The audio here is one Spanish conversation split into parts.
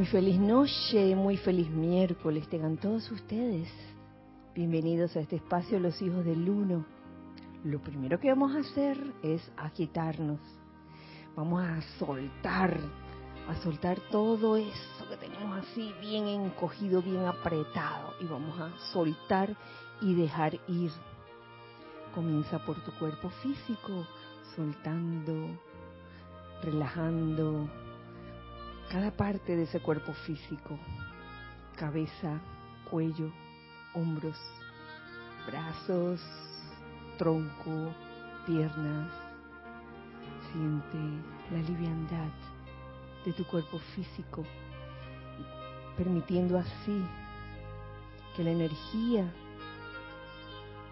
Muy feliz noche, muy feliz miércoles. Tengan todos ustedes bienvenidos a este espacio Los Hijos del Uno. Lo primero que vamos a hacer es agitarnos. Vamos a soltar, a soltar todo eso que tenemos así bien encogido, bien apretado. Y vamos a soltar y dejar ir. Comienza por tu cuerpo físico, soltando, relajando cada parte de ese cuerpo físico, cabeza, cuello, hombros, brazos, tronco, piernas. Siente la liviandad de tu cuerpo físico, permitiendo así que la energía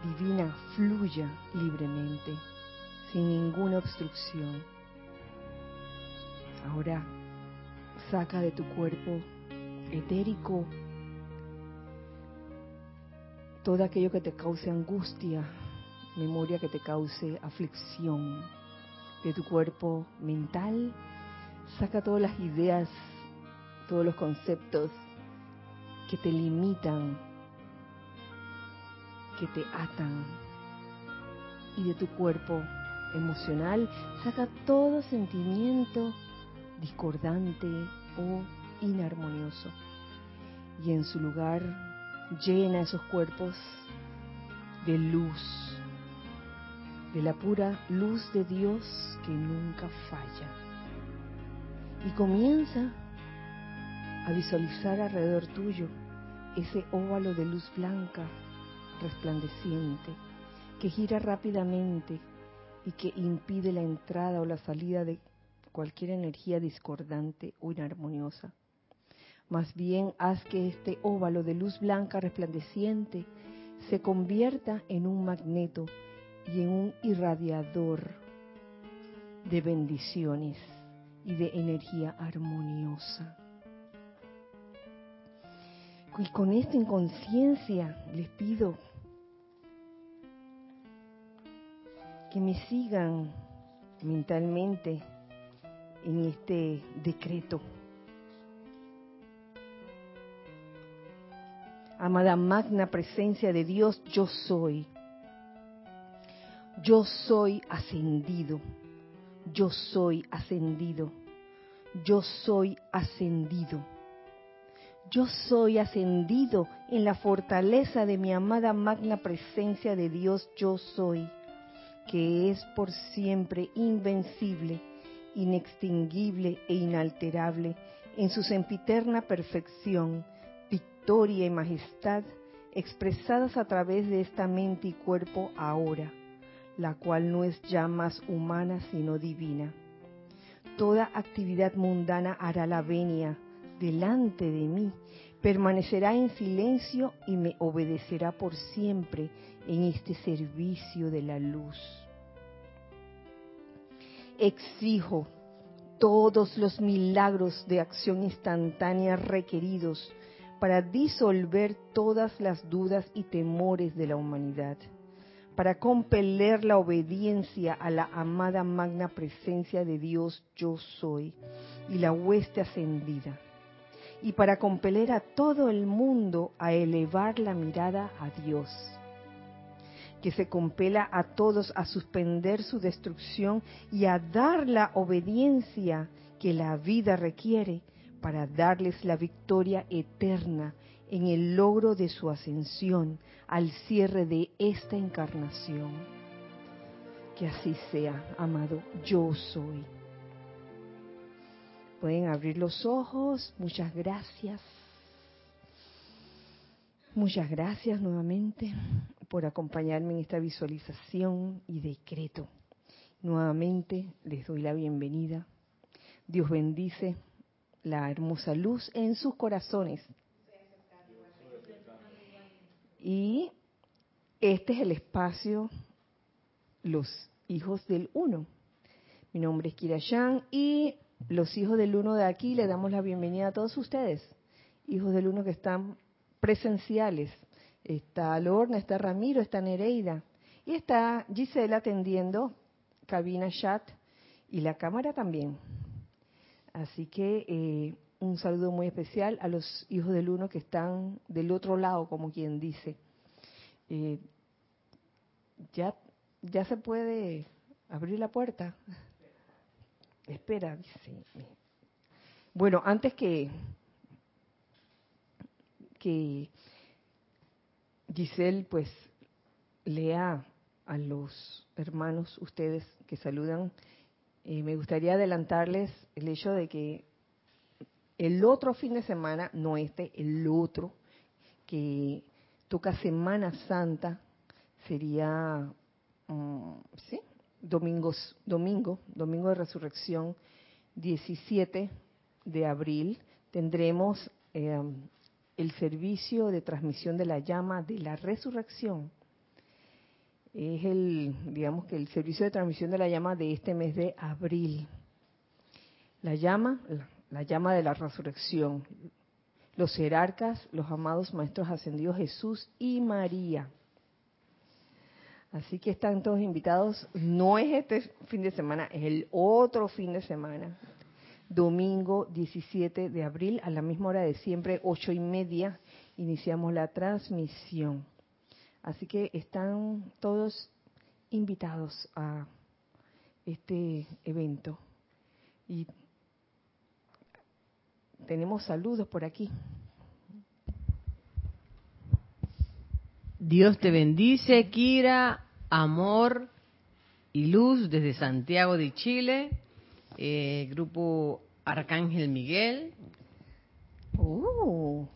divina fluya libremente, sin ninguna obstrucción. Ahora saca de tu cuerpo etérico todo aquello que te cause angustia, memoria que te cause aflicción. De tu cuerpo mental, saca todas las ideas, todos los conceptos que te limitan, que te atan. Y de tu cuerpo emocional, saca todo sentimiento discordante o inarmonioso. Y en su lugar llena esos cuerpos de luz, de la pura luz de Dios que nunca falla. Y comienza a visualizar alrededor tuyo ese óvalo de luz blanca resplandeciente que gira rápidamente y que impide la entrada o la salida de cualquier energía discordante o inarmoniosa. Más bien haz que este óvalo de luz blanca resplandeciente se convierta en un magneto y en un irradiador de bendiciones y de energía armoniosa. Y con esta inconsciencia les pido que me sigan mentalmente en este decreto. Amada magna presencia de Dios, yo soy. Yo soy ascendido. Yo soy ascendido. Yo soy ascendido. Yo soy ascendido en la fortaleza de mi amada magna presencia de Dios, yo soy, que es por siempre invencible inextinguible e inalterable, en su sempiterna perfección, victoria y majestad, expresadas a través de esta mente y cuerpo ahora, la cual no es ya más humana sino divina. Toda actividad mundana hará la venia delante de mí, permanecerá en silencio y me obedecerá por siempre en este servicio de la luz exijo todos los milagros de acción instantánea requeridos para disolver todas las dudas y temores de la humanidad, para compeler la obediencia a la amada magna presencia de Dios yo soy y la hueste ascendida, y para compeler a todo el mundo a elevar la mirada a Dios que se compela a todos a suspender su destrucción y a dar la obediencia que la vida requiere para darles la victoria eterna en el logro de su ascensión al cierre de esta encarnación. Que así sea, amado, yo soy. Pueden abrir los ojos, muchas gracias. Muchas gracias nuevamente por acompañarme en esta visualización y decreto. Nuevamente les doy la bienvenida. Dios bendice la hermosa luz en sus corazones. Y este es el espacio Los Hijos del Uno. Mi nombre es Kirayan y los hijos del Uno de aquí le damos la bienvenida a todos ustedes, hijos del Uno que están presenciales Está Lorna, está Ramiro, está Nereida. Y está Gisela atendiendo cabina chat y la cámara también. Así que eh, un saludo muy especial a los hijos del uno que están del otro lado, como quien dice. Eh, ya, ya se puede abrir la puerta. Espera, dice. Bueno, antes que, que Giselle pues lea a los hermanos, ustedes que saludan, eh, me gustaría adelantarles el hecho de que el otro fin de semana, no este, el otro, que toca Semana Santa, sería, mm, ¿sí? Domingos, domingo, domingo de resurrección, 17 de abril, tendremos eh, el servicio de transmisión de la llama de la resurrección. Es el, digamos que el servicio de transmisión de la llama de este mes de abril. La llama, la llama de la resurrección, los jerarcas, los amados maestros ascendidos Jesús y María. Así que están todos invitados. No es este fin de semana, es el otro fin de semana. Domingo 17 de abril, a la misma hora de siempre, ocho y media, iniciamos la transmisión. Así que están todos invitados a este evento. Y tenemos saludos por aquí. Dios te bendice, Kira, amor y luz desde Santiago de Chile, eh, grupo Arcángel Miguel. Uh,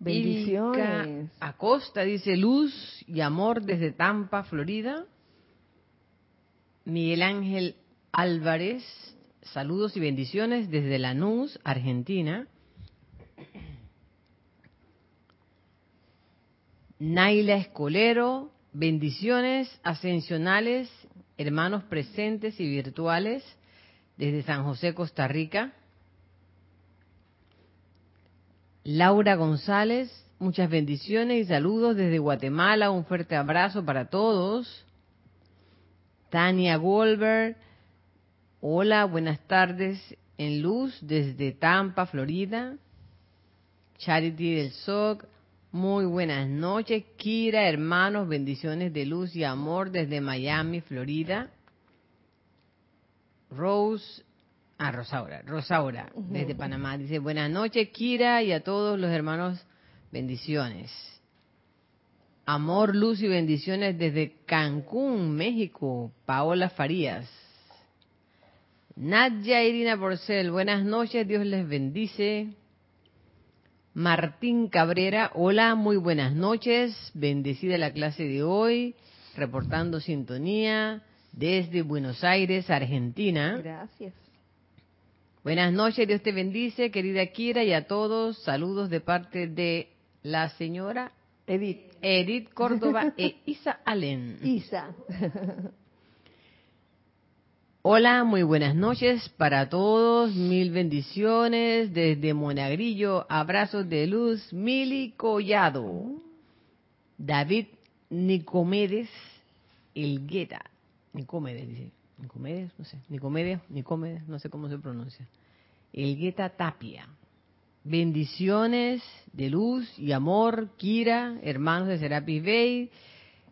bendiciones. Acosta dice luz y amor desde Tampa, Florida. Miguel Ángel Álvarez Saludos y bendiciones desde Lanús, Argentina. Naila Escolero, bendiciones ascensionales, hermanos presentes y virtuales desde San José, Costa Rica. Laura González, muchas bendiciones y saludos desde Guatemala, un fuerte abrazo para todos. Tania Goldberg, Hola, buenas tardes en luz desde Tampa, Florida. Charity del SOC, muy buenas noches. Kira, hermanos, bendiciones de luz y amor desde Miami, Florida. Rose, ah, Rosaura, Rosaura, desde Panamá, dice buenas noches, Kira, y a todos los hermanos, bendiciones. Amor, luz y bendiciones desde Cancún, México. Paola Farías. Nadia Irina Porcel, buenas noches, Dios les bendice. Martín Cabrera, hola, muy buenas noches, bendecida la clase de hoy, reportando sintonía desde Buenos Aires, Argentina. Gracias. Buenas noches, Dios te bendice, querida Kira, y a todos, saludos de parte de la señora Edith. Edith Córdoba e Isa Allen. Isa. Hola, muy buenas noches para todos. Mil bendiciones desde Monagrillo. Abrazos de luz. Mili Collado. David Nicomedes Elgueta. Nicomedes, dice. Nicomedes, no sé. Nicomedes, Nicomedes, no sé cómo se pronuncia. Elgueta Tapia. Bendiciones de luz y amor, Kira, hermanos de Serapis Bay,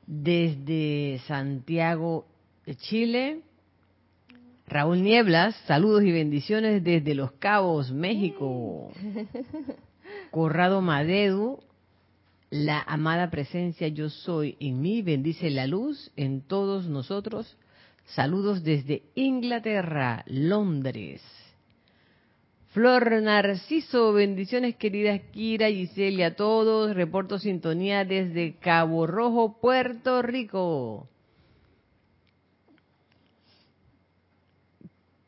desde Santiago de Chile Raúl Nieblas, saludos y bendiciones desde Los Cabos, México. Corrado Madedu, la amada presencia yo soy en mí, bendice la luz en todos nosotros. Saludos desde Inglaterra, Londres. Flor Narciso, bendiciones queridas Kira, Giselle y a todos. Reporto sintonía desde Cabo Rojo, Puerto Rico.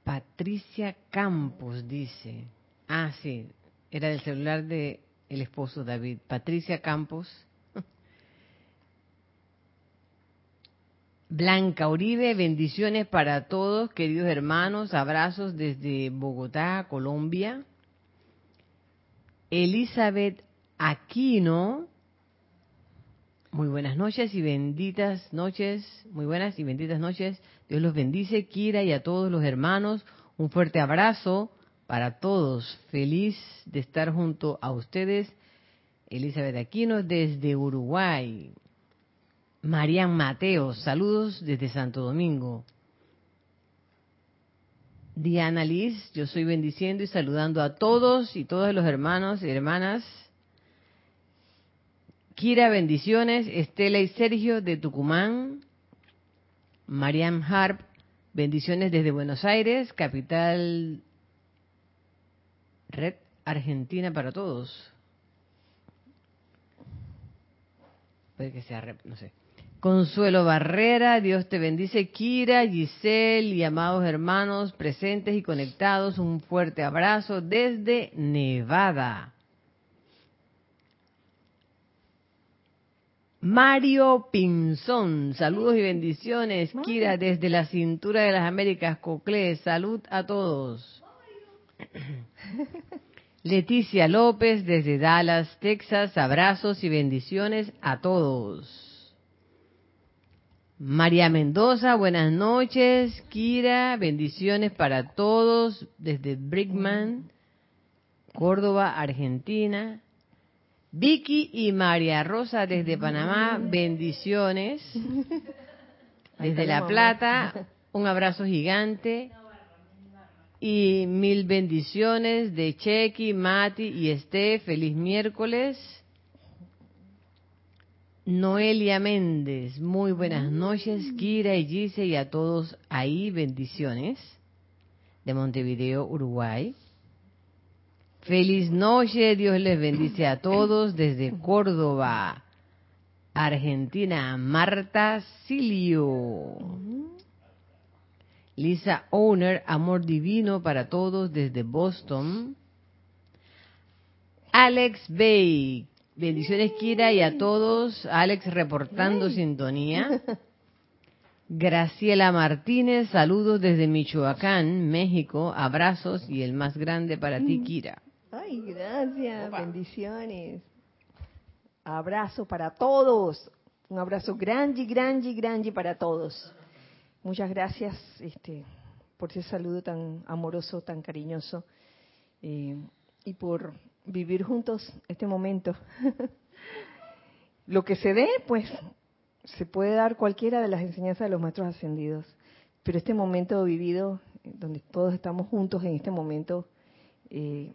Patricia Campos dice. Ah, sí, era del celular de el esposo David. Patricia Campos. Blanca Uribe, bendiciones para todos, queridos hermanos, abrazos desde Bogotá, Colombia. Elizabeth Aquino, muy buenas noches y benditas noches, muy buenas y benditas noches. Dios los bendice, Kira y a todos los hermanos. Un fuerte abrazo. Para todos. Feliz de estar junto a ustedes. Elizabeth Aquino desde Uruguay. Marian Mateo, saludos desde Santo Domingo. Diana Liz, yo soy bendiciendo y saludando a todos y todos los hermanos y hermanas. Kira, bendiciones. Estela y Sergio de Tucumán. Mariam Harp, bendiciones desde Buenos Aires, capital Red Argentina para todos. Puede que sea Red, no sé. Consuelo Barrera, Dios te bendice. Kira, Giselle y amados hermanos presentes y conectados, un fuerte abrazo desde Nevada. Mario Pinzón, saludos y bendiciones. Kira, desde la cintura de las Américas, Cocle, salud a todos. Leticia López, desde Dallas, Texas, abrazos y bendiciones a todos. María Mendoza, buenas noches. Kira, bendiciones para todos desde Brickman, Córdoba, Argentina. Vicky y María Rosa desde Panamá, bendiciones. Desde La Plata, un abrazo gigante. Y mil bendiciones de Chequi, Mati y Este. Feliz miércoles. Noelia Méndez, muy buenas noches, Kira y Gise y a todos ahí, bendiciones, de Montevideo, Uruguay. Feliz noche, Dios les bendice a todos desde Córdoba, Argentina, Marta Silio. Lisa Owner, amor divino para todos desde Boston. Alex Bay, Bendiciones, Kira, y a todos. Alex reportando sintonía. Graciela Martínez, saludos desde Michoacán, México. Abrazos y el más grande para ti, Kira. Ay, gracias. Bendiciones. Abrazo para todos. Un abrazo grande, grande, grande para todos. Muchas gracias este, por ese saludo tan amoroso, tan cariñoso. Eh, y por vivir juntos este momento. Lo que se dé, pues, se puede dar cualquiera de las enseñanzas de los maestros ascendidos, pero este momento vivido, donde todos estamos juntos en este momento, eh,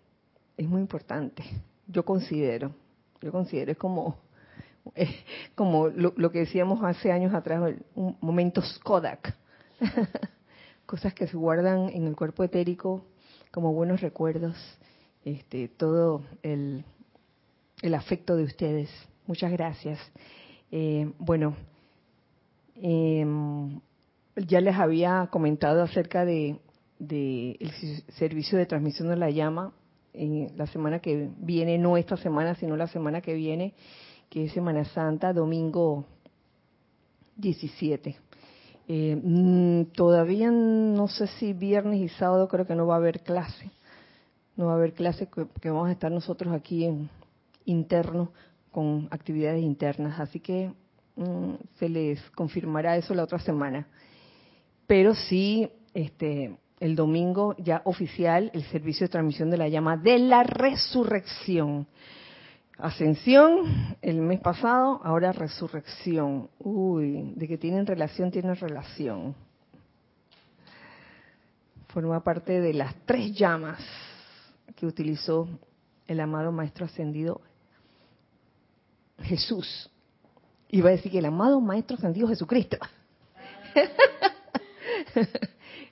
es muy importante. Yo considero, yo considero, es como, como lo, lo, que decíamos hace años atrás, un momentos Kodak, cosas que se guardan en el cuerpo etérico como buenos recuerdos este, todo el, el, afecto de ustedes. Muchas gracias. Eh, bueno, eh, ya les había comentado acerca de, el servicio de transmisión de la llama en la semana que viene, no esta semana, sino la semana que viene, que es Semana Santa, domingo 17. Eh, mm, todavía no sé si viernes y sábado creo que no va a haber clase no va a haber clases que, vamos a estar nosotros aquí en interno con actividades internas, así que mm, se les confirmará eso la otra semana. Pero sí, este, el domingo ya oficial, el servicio de transmisión de la llama de la resurrección. Ascensión el mes pasado, ahora resurrección. Uy, de que tienen relación, tienen relación. Forma parte de las tres llamas que utilizó el amado Maestro Ascendido Jesús. Iba a decir que el amado Maestro Ascendido Jesucristo.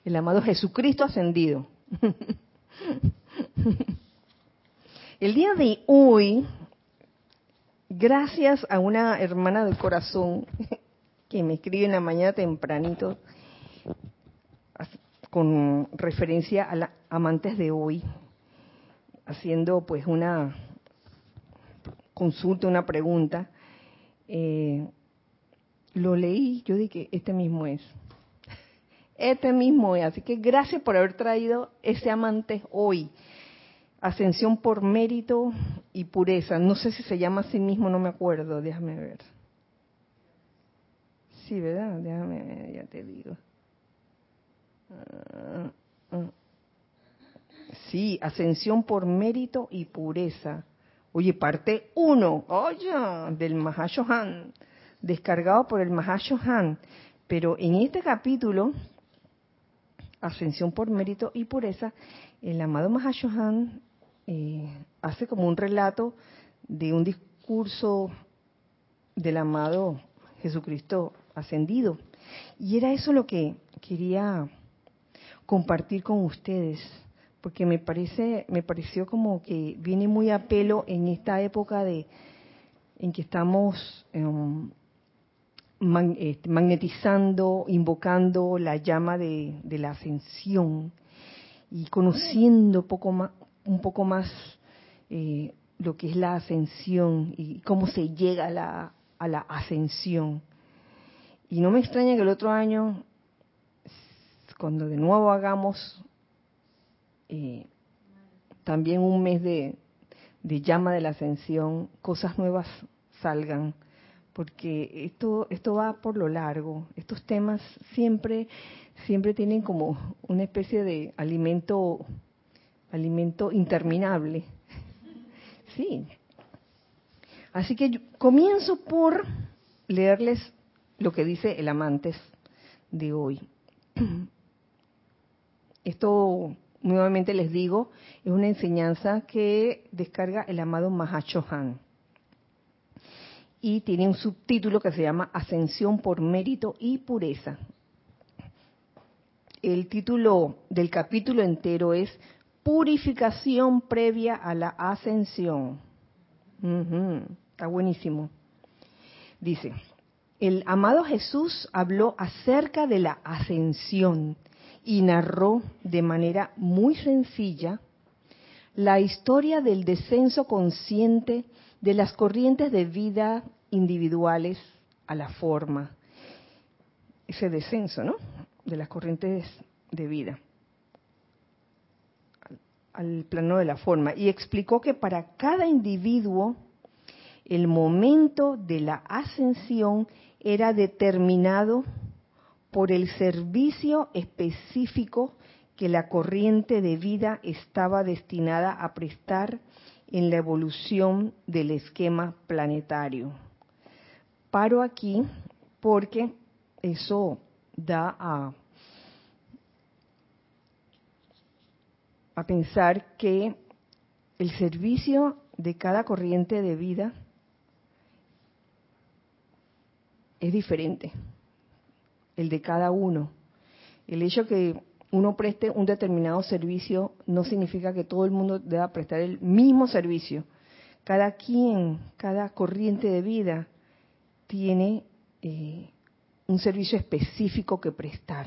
el amado Jesucristo Ascendido. el día de hoy, gracias a una hermana del corazón que me escribe en la mañana tempranito, con referencia a la amantes de hoy, haciendo pues una consulta, una pregunta, eh, lo leí, yo dije, este mismo es. Este mismo es. Así que gracias por haber traído ese amante hoy. Ascensión por mérito y pureza. No sé si se llama así mismo, no me acuerdo. Déjame ver. Sí, ¿verdad? Déjame ver, ya te digo. Ah, ah. Sí, ascensión por mérito y pureza. Oye, parte 1, oye, del Mahashohan, descargado por el Mahashohan. Pero en este capítulo, ascensión por mérito y pureza, el amado Mahashohan eh, hace como un relato de un discurso del amado Jesucristo ascendido. Y era eso lo que quería compartir con ustedes, porque me parece, me pareció como que viene muy a pelo en esta época de en que estamos em, este, magnetizando, invocando la llama de, la ascensión y conociendo poco más, un poco más eh, lo que es la ascensión y cómo se llega a la, a la ascensión. Y no me extraña que el otro año, cuando de nuevo hagamos eh, también un mes de, de llama de la ascensión, cosas nuevas salgan, porque esto esto va por lo largo. Estos temas siempre siempre tienen como una especie de alimento alimento interminable. Sí. Así que comienzo por leerles lo que dice el amantes de hoy. Esto, nuevamente les digo, es una enseñanza que descarga el amado Mahachohan. Y tiene un subtítulo que se llama Ascensión por mérito y pureza. El título del capítulo entero es Purificación previa a la ascensión. está buenísimo. Dice, el amado Jesús habló acerca de la ascensión y narró de manera muy sencilla la historia del descenso consciente de las corrientes de vida individuales a la forma. Ese descenso, ¿no? De las corrientes de vida al plano de la forma. Y explicó que para cada individuo el momento de la ascensión era determinado por el servicio específico que la corriente de vida estaba destinada a prestar en la evolución del esquema planetario. Paro aquí porque eso da a, a pensar que el servicio de cada corriente de vida es diferente, el de cada uno. El hecho que uno preste un determinado servicio no significa que todo el mundo deba prestar el mismo servicio. Cada quien, cada corriente de vida tiene eh, un servicio específico que prestar.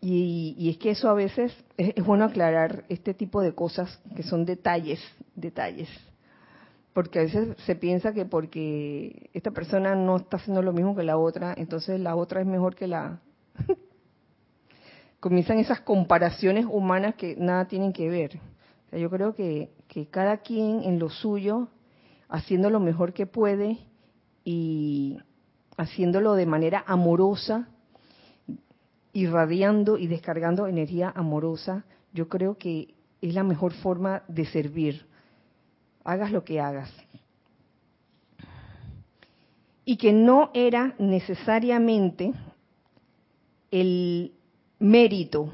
Y, es que eso a veces es bueno aclarar este tipo de cosas que son detalles, detalles porque a veces se piensa que porque esta persona no está haciendo lo mismo que la otra, entonces la otra es mejor que la... Comienzan esas comparaciones humanas que nada tienen que ver. yo creo que, que cada quien en lo suyo, haciendo lo mejor que puede y haciéndolo de manera amorosa, irradiando y descargando energía amorosa, yo creo que es la mejor forma de servir hagas lo que hagas. Y que no era necesariamente el mérito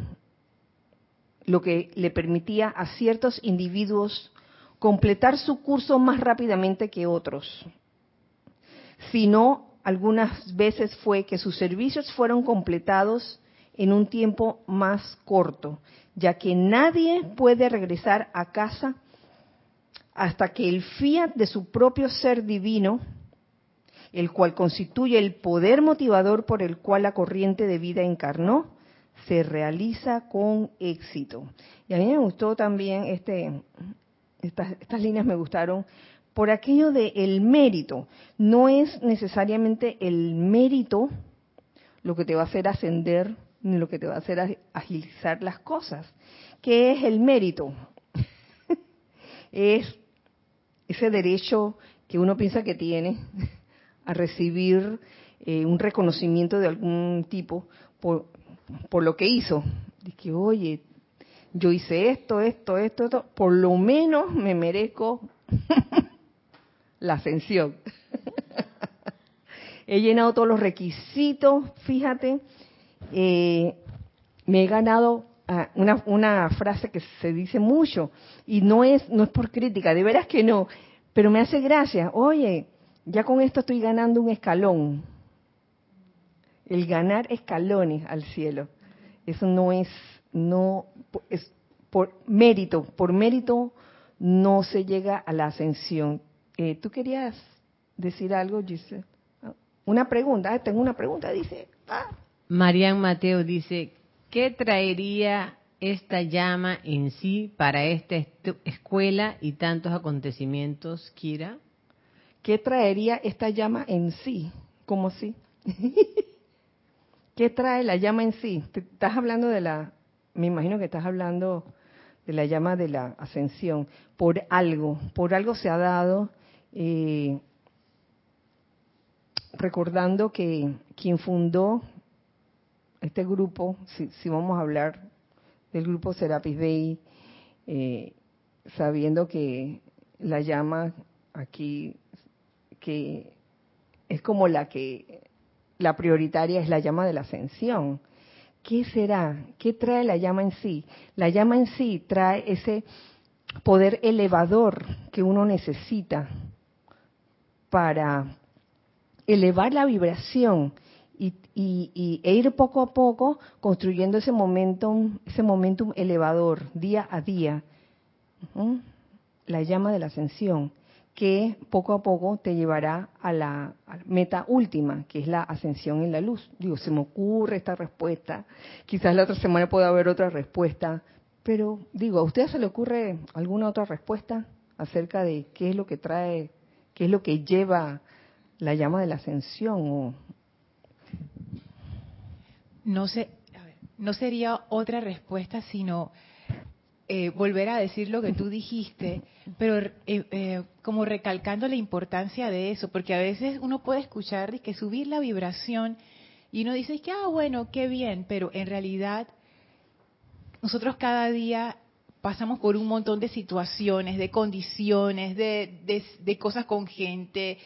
lo que le permitía a ciertos individuos completar su curso más rápidamente que otros, sino algunas veces fue que sus servicios fueron completados en un tiempo más corto, ya que nadie puede regresar a casa hasta que el fiat de su propio ser divino, el cual constituye el poder motivador por el cual la corriente de vida encarnó, se realiza con éxito. Y a mí me gustó también este, estas, estas líneas me gustaron por aquello de el mérito. No es necesariamente el mérito lo que te va a hacer ascender lo que te va a hacer agilizar las cosas. ¿Qué es el mérito? es ese derecho que uno piensa que tiene a recibir eh, un reconocimiento de algún tipo por, por lo que hizo. De que, oye, yo hice esto, esto, esto, esto, por lo menos me merezco la ascensión. he llenado todos los requisitos, fíjate, eh, me he ganado ah, una, una, frase que se dice mucho y no es no es por crítica, de veras que no, pero me hace gracia. Oye, ya con esto estoy ganando un escalón. El ganar escalones al cielo. Eso no es no es por mérito, por mérito no se llega a la ascensión. Eh, ¿Tú querías decir algo, Giselle? Una pregunta, ah, tengo una pregunta, dice. Ah. Marian Mateo dice, ¿qué traería esta llama en sí para esta escuela y tantos acontecimientos, Kira? ¿Qué traería esta llama en sí? ¿Cómo sí? ¿Qué trae la llama en sí? Estás hablando de la, me imagino que estás hablando de la llama de la ascensión. Por algo, por algo se ha dado, eh, recordando que quien fundó este grupo, si, vamos a hablar del grupo Serapis Bay, eh, sabiendo que la llama aquí, que es como la que, la prioritaria es la llama de la ascensión. ¿Qué será? ¿Qué trae la llama en sí? La llama en sí trae ese poder elevador que uno necesita para elevar la vibración y, e ir poco a poco construyendo ese momentum, ese momentum elevador día a día, la llama de la ascensión, que poco a poco te llevará a la, meta última, que es la ascensión en la luz. Digo, se me ocurre esta respuesta, quizás la otra semana pueda haber otra respuesta, pero digo, ¿a usted se le ocurre alguna otra respuesta acerca de qué es lo que trae, qué es lo que lleva la llama de la ascensión o, no, sé, no sería otra respuesta sino eh, volver a decir lo que tú dijiste, pero eh, eh, como recalcando la importancia de eso, porque a veces uno puede escuchar que subir la vibración y uno dice que, ah, bueno, qué bien, pero en realidad nosotros cada día pasamos por un montón de situaciones, de condiciones, de, de cosas con gente,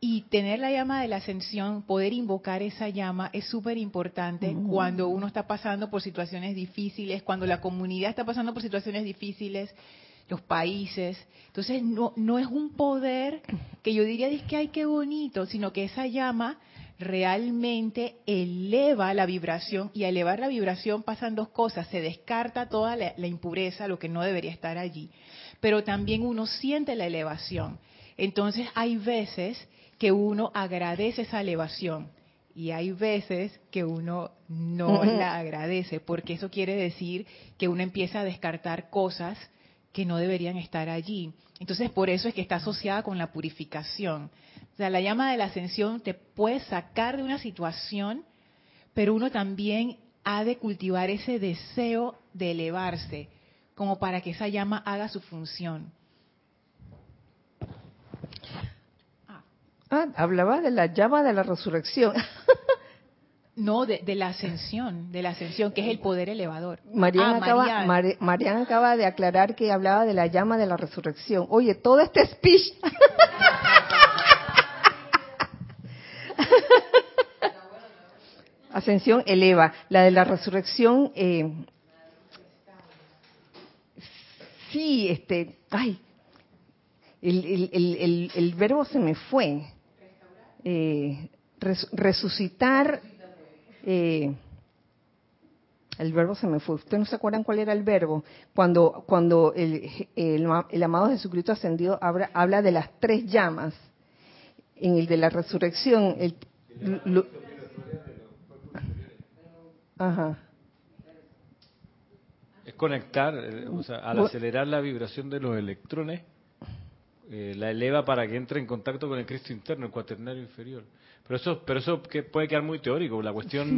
y tener la llama de la ascensión, poder invocar esa llama es súper importante cuando uno está pasando por situaciones difíciles, cuando la comunidad está pasando por situaciones difíciles, los países. Entonces no, no es un poder que yo diría que ay qué bonito, sino que esa llama realmente eleva la vibración y al elevar la vibración pasan dos cosas, se descarta toda la impureza, lo que no debería estar allí, pero también uno siente la elevación. Entonces hay veces que uno agradece esa elevación y hay veces que uno no la agradece, porque eso quiere decir que uno empieza a descartar cosas que no deberían estar allí. Entonces, por eso es que está asociada con la purificación. O sea, la llama de la ascensión te puede sacar de una situación, pero uno también ha de cultivar ese deseo de elevarse, como para que esa llama haga su función. Ah, hablaba de la llama de la resurrección. No, de, la ascensión, de la ascensión, que es el poder elevador. Mariana, ah, acaba, acaba de aclarar que hablaba de la llama de la resurrección. Oye, todo este speech. Ascensión eleva. La de la resurrección, eh, sí, este, ay, el, el, verbo se me fue. Eh, resucitar. Eh, el verbo se me fue. ¿Ustedes no se acuerdan cuál era el verbo? Cuando, cuando el, el, amado Jesucristo ascendido habla, habla, de las tres llamas. En el de la resurrección, el, ajá. Es conectar, eh, o sea, al acelerar la vibración de los electrones, eh, la eleva para que entre en contacto con el Cristo interno, el cuaternario inferior. Pero eso, pero eso que puede quedar muy teórico. La cuestión,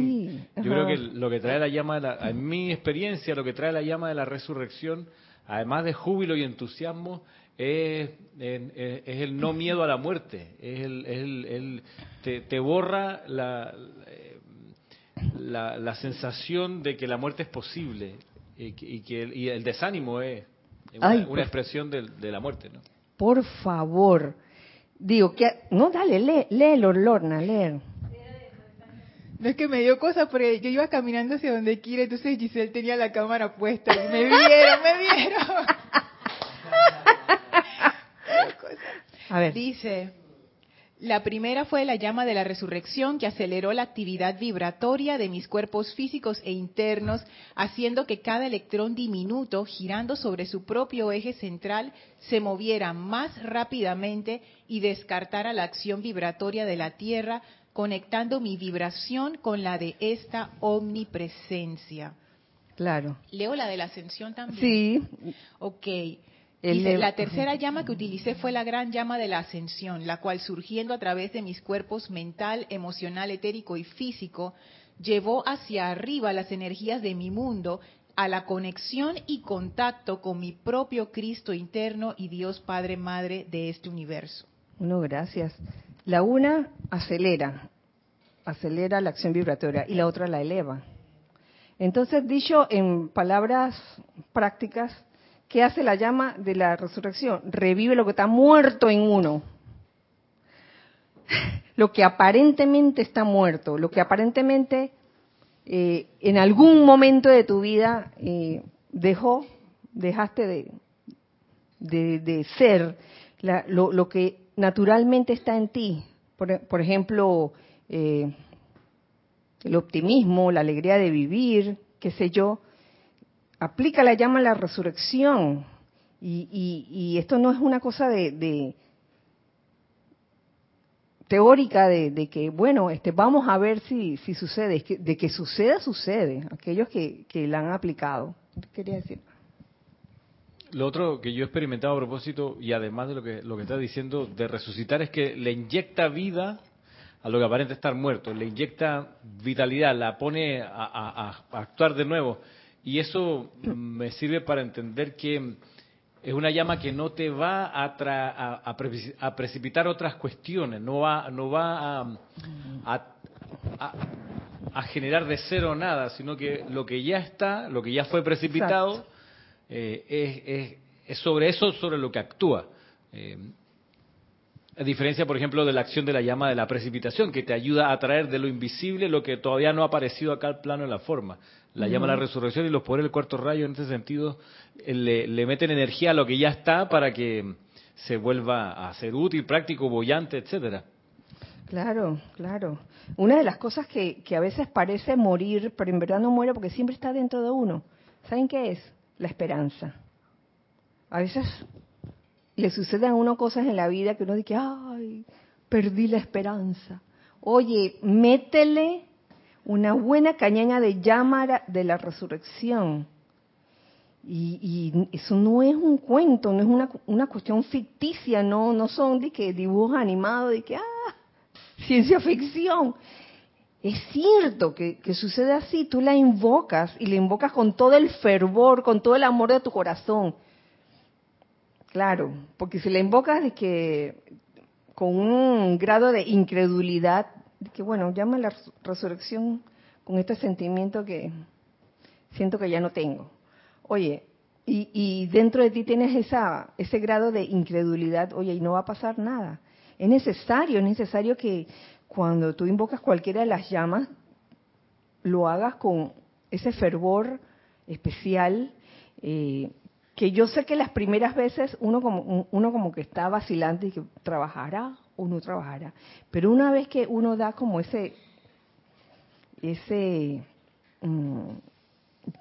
yo creo que lo que trae la llama, de en mi experiencia, lo que trae la llama de la resurrección, además de júbilo y entusiasmo, es, es, el no miedo a la muerte. Es el, el, te, te, borra la, la, la sensación de que la muerte es posible y, que- y que el, y el desánimo es una, Ay, una por- expresión del- de, la muerte, ¿no? Por favor. Digo, que no, dale, lee, léelo, Lorna, lee. No es que me dio cosa, pero yo iba caminando hacia donde quiera, entonces Giselle tenía la cámara puesta y me vieron, me vieron. A ver. Dice, la primera fue la llama de la resurrección que aceleró la actividad vibratoria de mis cuerpos físicos e internos, haciendo que cada electrón diminuto, girando sobre su propio eje central, se moviera más rápidamente y descartara la acción vibratoria de la Tierra, conectando mi vibración con la de esta omnipresencia. Claro. Leo la de la ascensión también. Sí, Ok. Dice, la tercera llama que utilicé fue la gran llama de la ascensión, la cual surgiendo a través de mis cuerpos mental, emocional, etérico y físico, llevó hacia arriba las energías de mi mundo a la conexión y contacto con mi propio Cristo interno y Dios Padre Madre de este universo. Bueno, gracias. La una acelera, acelera la acción vibratoria y la otra la eleva. Entonces, dicho en palabras prácticas, ¿qué hace la llama de la resurrección? Revive lo que está muerto en uno. Lo que aparentemente está muerto, lo que aparentemente eh, en algún momento de tu vida eh, dejó, dejaste de, ser, lo, que naturalmente está en ti. Por, por ejemplo, eh, el optimismo, la alegría de vivir, qué sé yo. Aplica la llama a la resurrección. Y, y- y esto no es una cosa de, de- teórica de, que, bueno, este, vamos a ver si, si sucede. Es que, de que suceda, sucede. Aquellos que, que la han aplicado. Quería decir. Lo otro que yo he experimentado a propósito, y además de lo que, lo que está diciendo de resucitar, es que le inyecta vida a lo que aparenta estar muerto, le inyecta vitalidad, la pone a- a actuar de nuevo. Y eso me sirve para entender que es una llama que no te va a, tra- a- a preci- a precipitar otras cuestiones, no va, no va a, a- generar de cero nada, sino que lo que ya está, lo que ya fue precipitado, eh, es, es- es sobre eso sobre lo que actúa. Eh, a diferencia, por ejemplo, de la acción de la llama de la precipitación, que te ayuda a traer de lo invisible lo que todavía no ha aparecido acá al plano de la forma. La llama de la resurrección y los poderes del cuarto rayo, en ese sentido, eh, le, le meten energía a lo que ya está para que se vuelva a ser útil, práctico, bollante, etcétera. Claro, claro. Una de las cosas que, que a veces parece morir, pero en verdad no muere porque siempre está dentro de uno. ¿Saben qué es? La esperanza. A veces le suceden a uno cosas en la vida que uno dice, ay, perdí la esperanza. Oye, métele una buena cañaña de llama de la resurrección. Y, y eso no es un cuento, no es una, una cuestión ficticia, no, no son de que dibujos animados, de que, ah, ciencia ficción. Es cierto que, que sucede así, tú la invocas y la invocas con todo el fervor, con todo el amor de tu corazón. Claro, porque si la invocas de que con un grado de incredulidad, que bueno, llama la res- resurrección con este sentimiento que siento que ya no tengo. Oye, y, y dentro de ti tienes esa, ese grado de incredulidad, oye, y no va a pasar nada. Es necesario, es necesario que cuando tú invocas cualquiera de las llamas, lo hagas con ese fervor especial, eh, que yo sé que las primeras veces uno como, uno como que está vacilante y que trabajará o no trabajará, pero una vez que uno da como ese, ese, mm,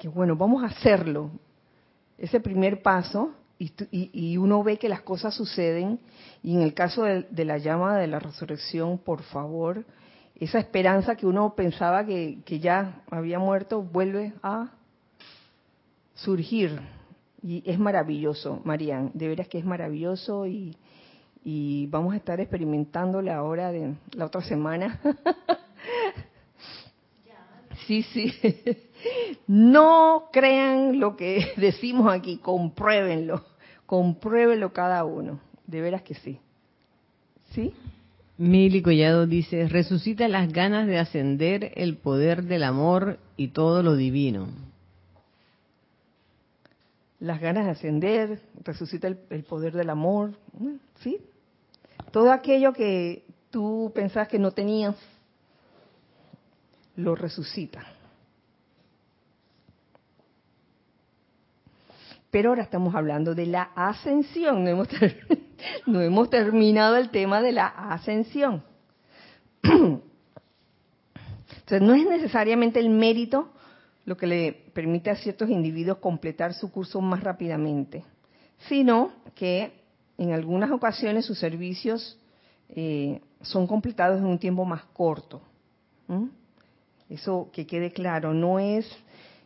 que bueno, vamos a hacerlo, ese primer paso, y, y- y uno ve que las cosas suceden, y en el caso de, de la llama de la resurrección, por favor, esa esperanza que uno pensaba que, que ya había muerto vuelve a surgir. Y es maravilloso, Marian, de veras que es maravilloso y, y vamos a estar experimentándola ahora de la otra semana. Sí, sí. No crean lo que decimos aquí, compruébenlo, compruébenlo cada uno. De veras que sí. ¿Sí? Mili Collado dice, resucita las ganas de ascender el poder del amor y todo lo divino. Las ganas de ascender, resucita el, poder del amor, ¿sí? Todo aquello que tú pensabas que no tenías, lo resucita. Pero ahora estamos hablando de la ascensión, no hemos, no hemos terminado el tema de la ascensión. Entonces, no es necesariamente el mérito lo que le permite a ciertos individuos completar su curso más rápidamente, sino que en algunas ocasiones sus servicios eh, son completados en un tiempo más corto. Eso que quede claro, no es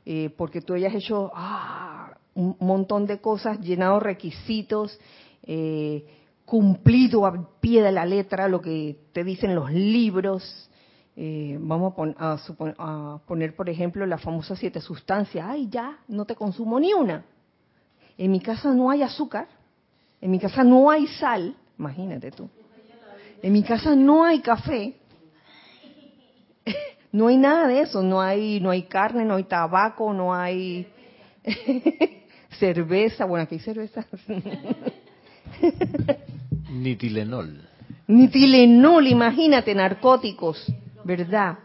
eh, porque tú hayas hecho ah, un montón de cosas, llenado requisitos, eh, cumplido a pie de la letra lo que te dicen los libros, eh, vamos a, a, poner, por ejemplo, la famosa siete sustancias. Ay, ya, no te consumo ni una. En mi casa no hay azúcar. En mi casa no hay sal. Imagínate tú. En mi casa no hay café. No hay nada de eso. No hay, no hay carne, no hay tabaco, no hay cerveza. Bueno, aquí hay cerveza. Ni Tilenol. Ni Tilenol, imagínate, narcóticos. ¿Verdad?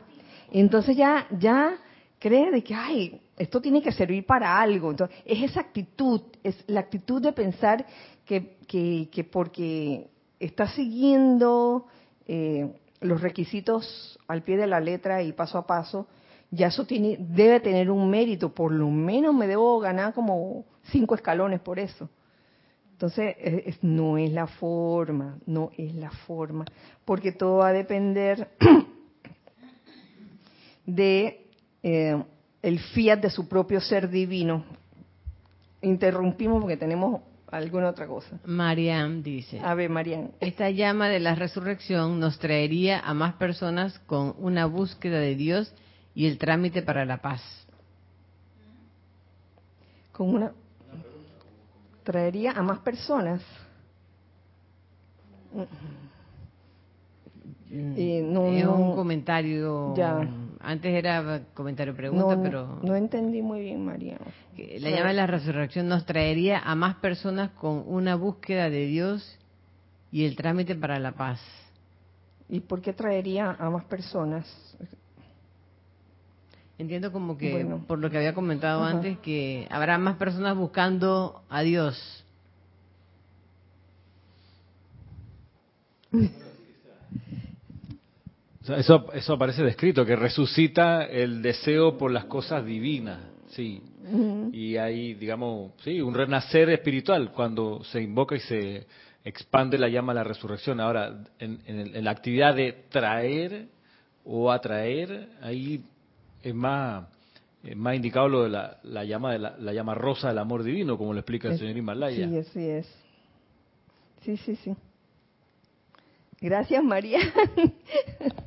Entonces ya, ya cree de que, ay, esto tiene que servir para algo. Entonces, es esa actitud, es la actitud de pensar que, que, porque está siguiendo eh, los requisitos al pie de la letra y paso a paso, ya eso tiene, debe tener un mérito, por lo menos me debo ganar como cinco escalones por eso. Entonces, no es la forma, no es la forma, porque todo va a depender de eh, el fiat de su propio ser divino. Interrumpimos porque tenemos alguna otra cosa. Mariam dice. A ver, Mariam. Esta llama de la resurrección nos traería a más personas con una búsqueda de Dios y el trámite para la paz. Con una traería a más personas. Mm, es un comentario. Antes era comentario pregunta, pero. No entendí muy bien, María. La llama de la resurrección nos traería a más personas con una búsqueda de Dios y el trámite para la paz. ¿Y por qué traería a más personas? Entiendo como que, por lo que había comentado antes, que habrá más personas buscando a Dios. Eso, eso aparece descrito, que resucita el deseo por las cosas divinas, sí. Y hay, digamos, sí, un renacer espiritual cuando se invoca y se expande la llama a la resurrección. Ahora, en, la actividad de traer o atraer, ahí es más, más indicado lo de la, llama de la, llama rosa del amor divino, como lo explica el señor Himalaya. Sí, así es. Sí, sí, sí. Gracias, María.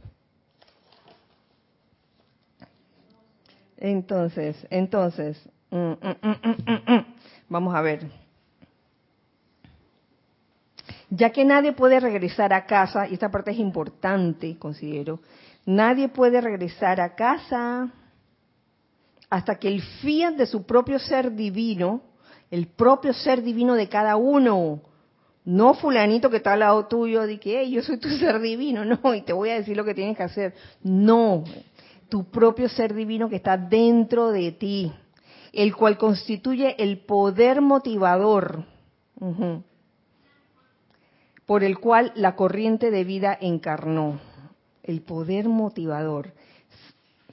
Entonces, entonces, mm, mm, mm, vamos a ver. Ya que nadie puede regresar a casa, y esta parte es importante, considero, nadie puede regresar a casa hasta que el fiat de su propio ser divino, el propio ser divino de cada uno, no fulanito que está al lado tuyo, de que yo soy tu ser divino, no, y te voy a decir lo que tienes que hacer. No, tu propio ser divino que está dentro de ti, el cual constituye el poder motivador por el cual la corriente de vida encarnó. El poder motivador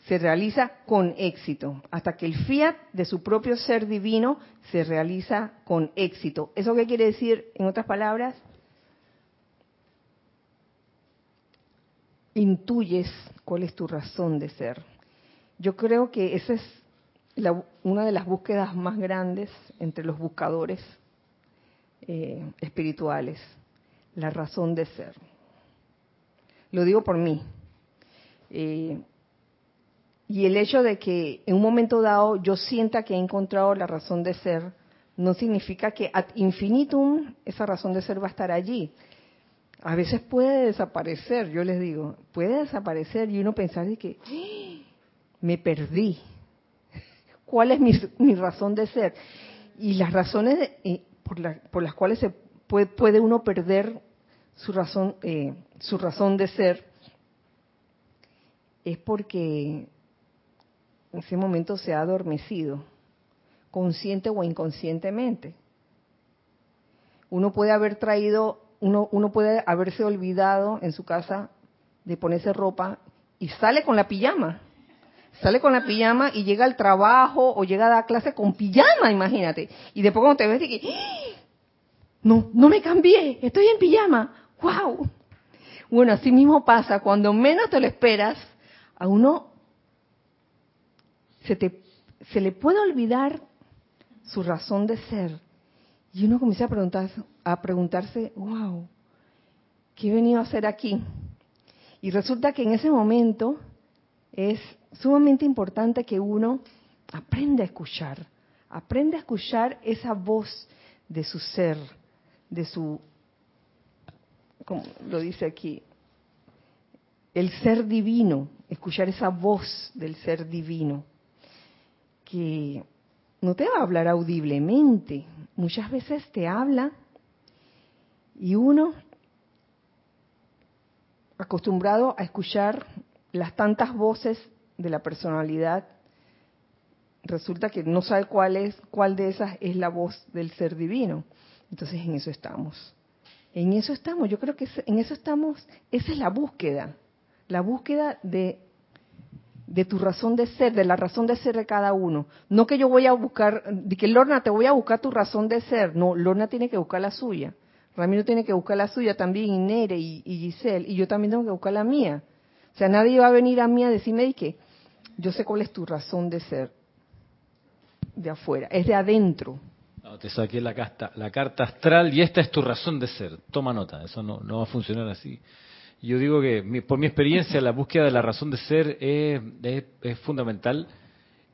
se realiza con éxito, hasta que el fiat de su propio ser divino se realiza con éxito. ¿Eso qué quiere decir en otras palabras? Intuyes cuál es tu razón de ser. Yo creo que esa es una de las búsquedas más grandes entre los buscadores eh, espirituales, la razón de ser. Lo digo por mí. Eh, y el hecho de que en un momento dado yo sienta que he encontrado la razón de ser, no significa que ad infinitum esa razón de ser va a estar allí a veces puede desaparecer, yo les digo, puede desaparecer y uno pensar de que ¡Ah! me perdí. ¿Cuál es mi, razón de ser? Y las razones por, por, las cuales se puede, puede uno perder su razón, eh, su razón de ser es porque en ese momento se ha adormecido, consciente o inconscientemente. Uno puede haber traído, uno, uno puede haberse olvidado en su casa de ponerse ropa y sale con la pijama. Sale con la pijama y llega al trabajo o llega a la clase con pijama, imagínate. Y después cuando te ves, que ¡Ah! no, no me cambié, estoy en pijama. ¡Wow! Bueno, así mismo pasa, cuando menos te lo esperas, a uno se, te, se le puede olvidar su razón de ser. Y uno comienza a, preguntar, a preguntarse, wow, ¿qué he venido a hacer aquí? Y resulta que en ese momento es sumamente importante que uno aprenda a escuchar, aprenda a escuchar esa voz de su ser, de su, como lo dice aquí, el ser divino, escuchar esa voz del ser divino, que no te va a hablar audiblemente, muchas veces te habla y uno acostumbrado a escuchar las tantas voces de la personalidad, resulta que no sabe cuál es, cuál de esas es la voz del ser divino. Entonces en eso estamos. En eso estamos, yo creo que en eso estamos, esa es la búsqueda, la búsqueda de, de tu razón de ser, de la razón de ser de cada uno. No que yo voy a buscar, de que Lorna te voy a buscar tu razón de ser, no, Lorna tiene que buscar la suya. Ramiro tiene que buscar la suya también, y Nere y, Giselle, y yo también tengo que buscar la mía. O sea, nadie va a venir a mí a decirme que yo sé cuál es tu razón de ser de afuera, es de adentro. te saqué la, carta, la carta astral y esta es tu razón de ser. Toma nota, eso no, no va a funcionar así. Yo digo que por mi experiencia la búsqueda de la razón de ser es, es fundamental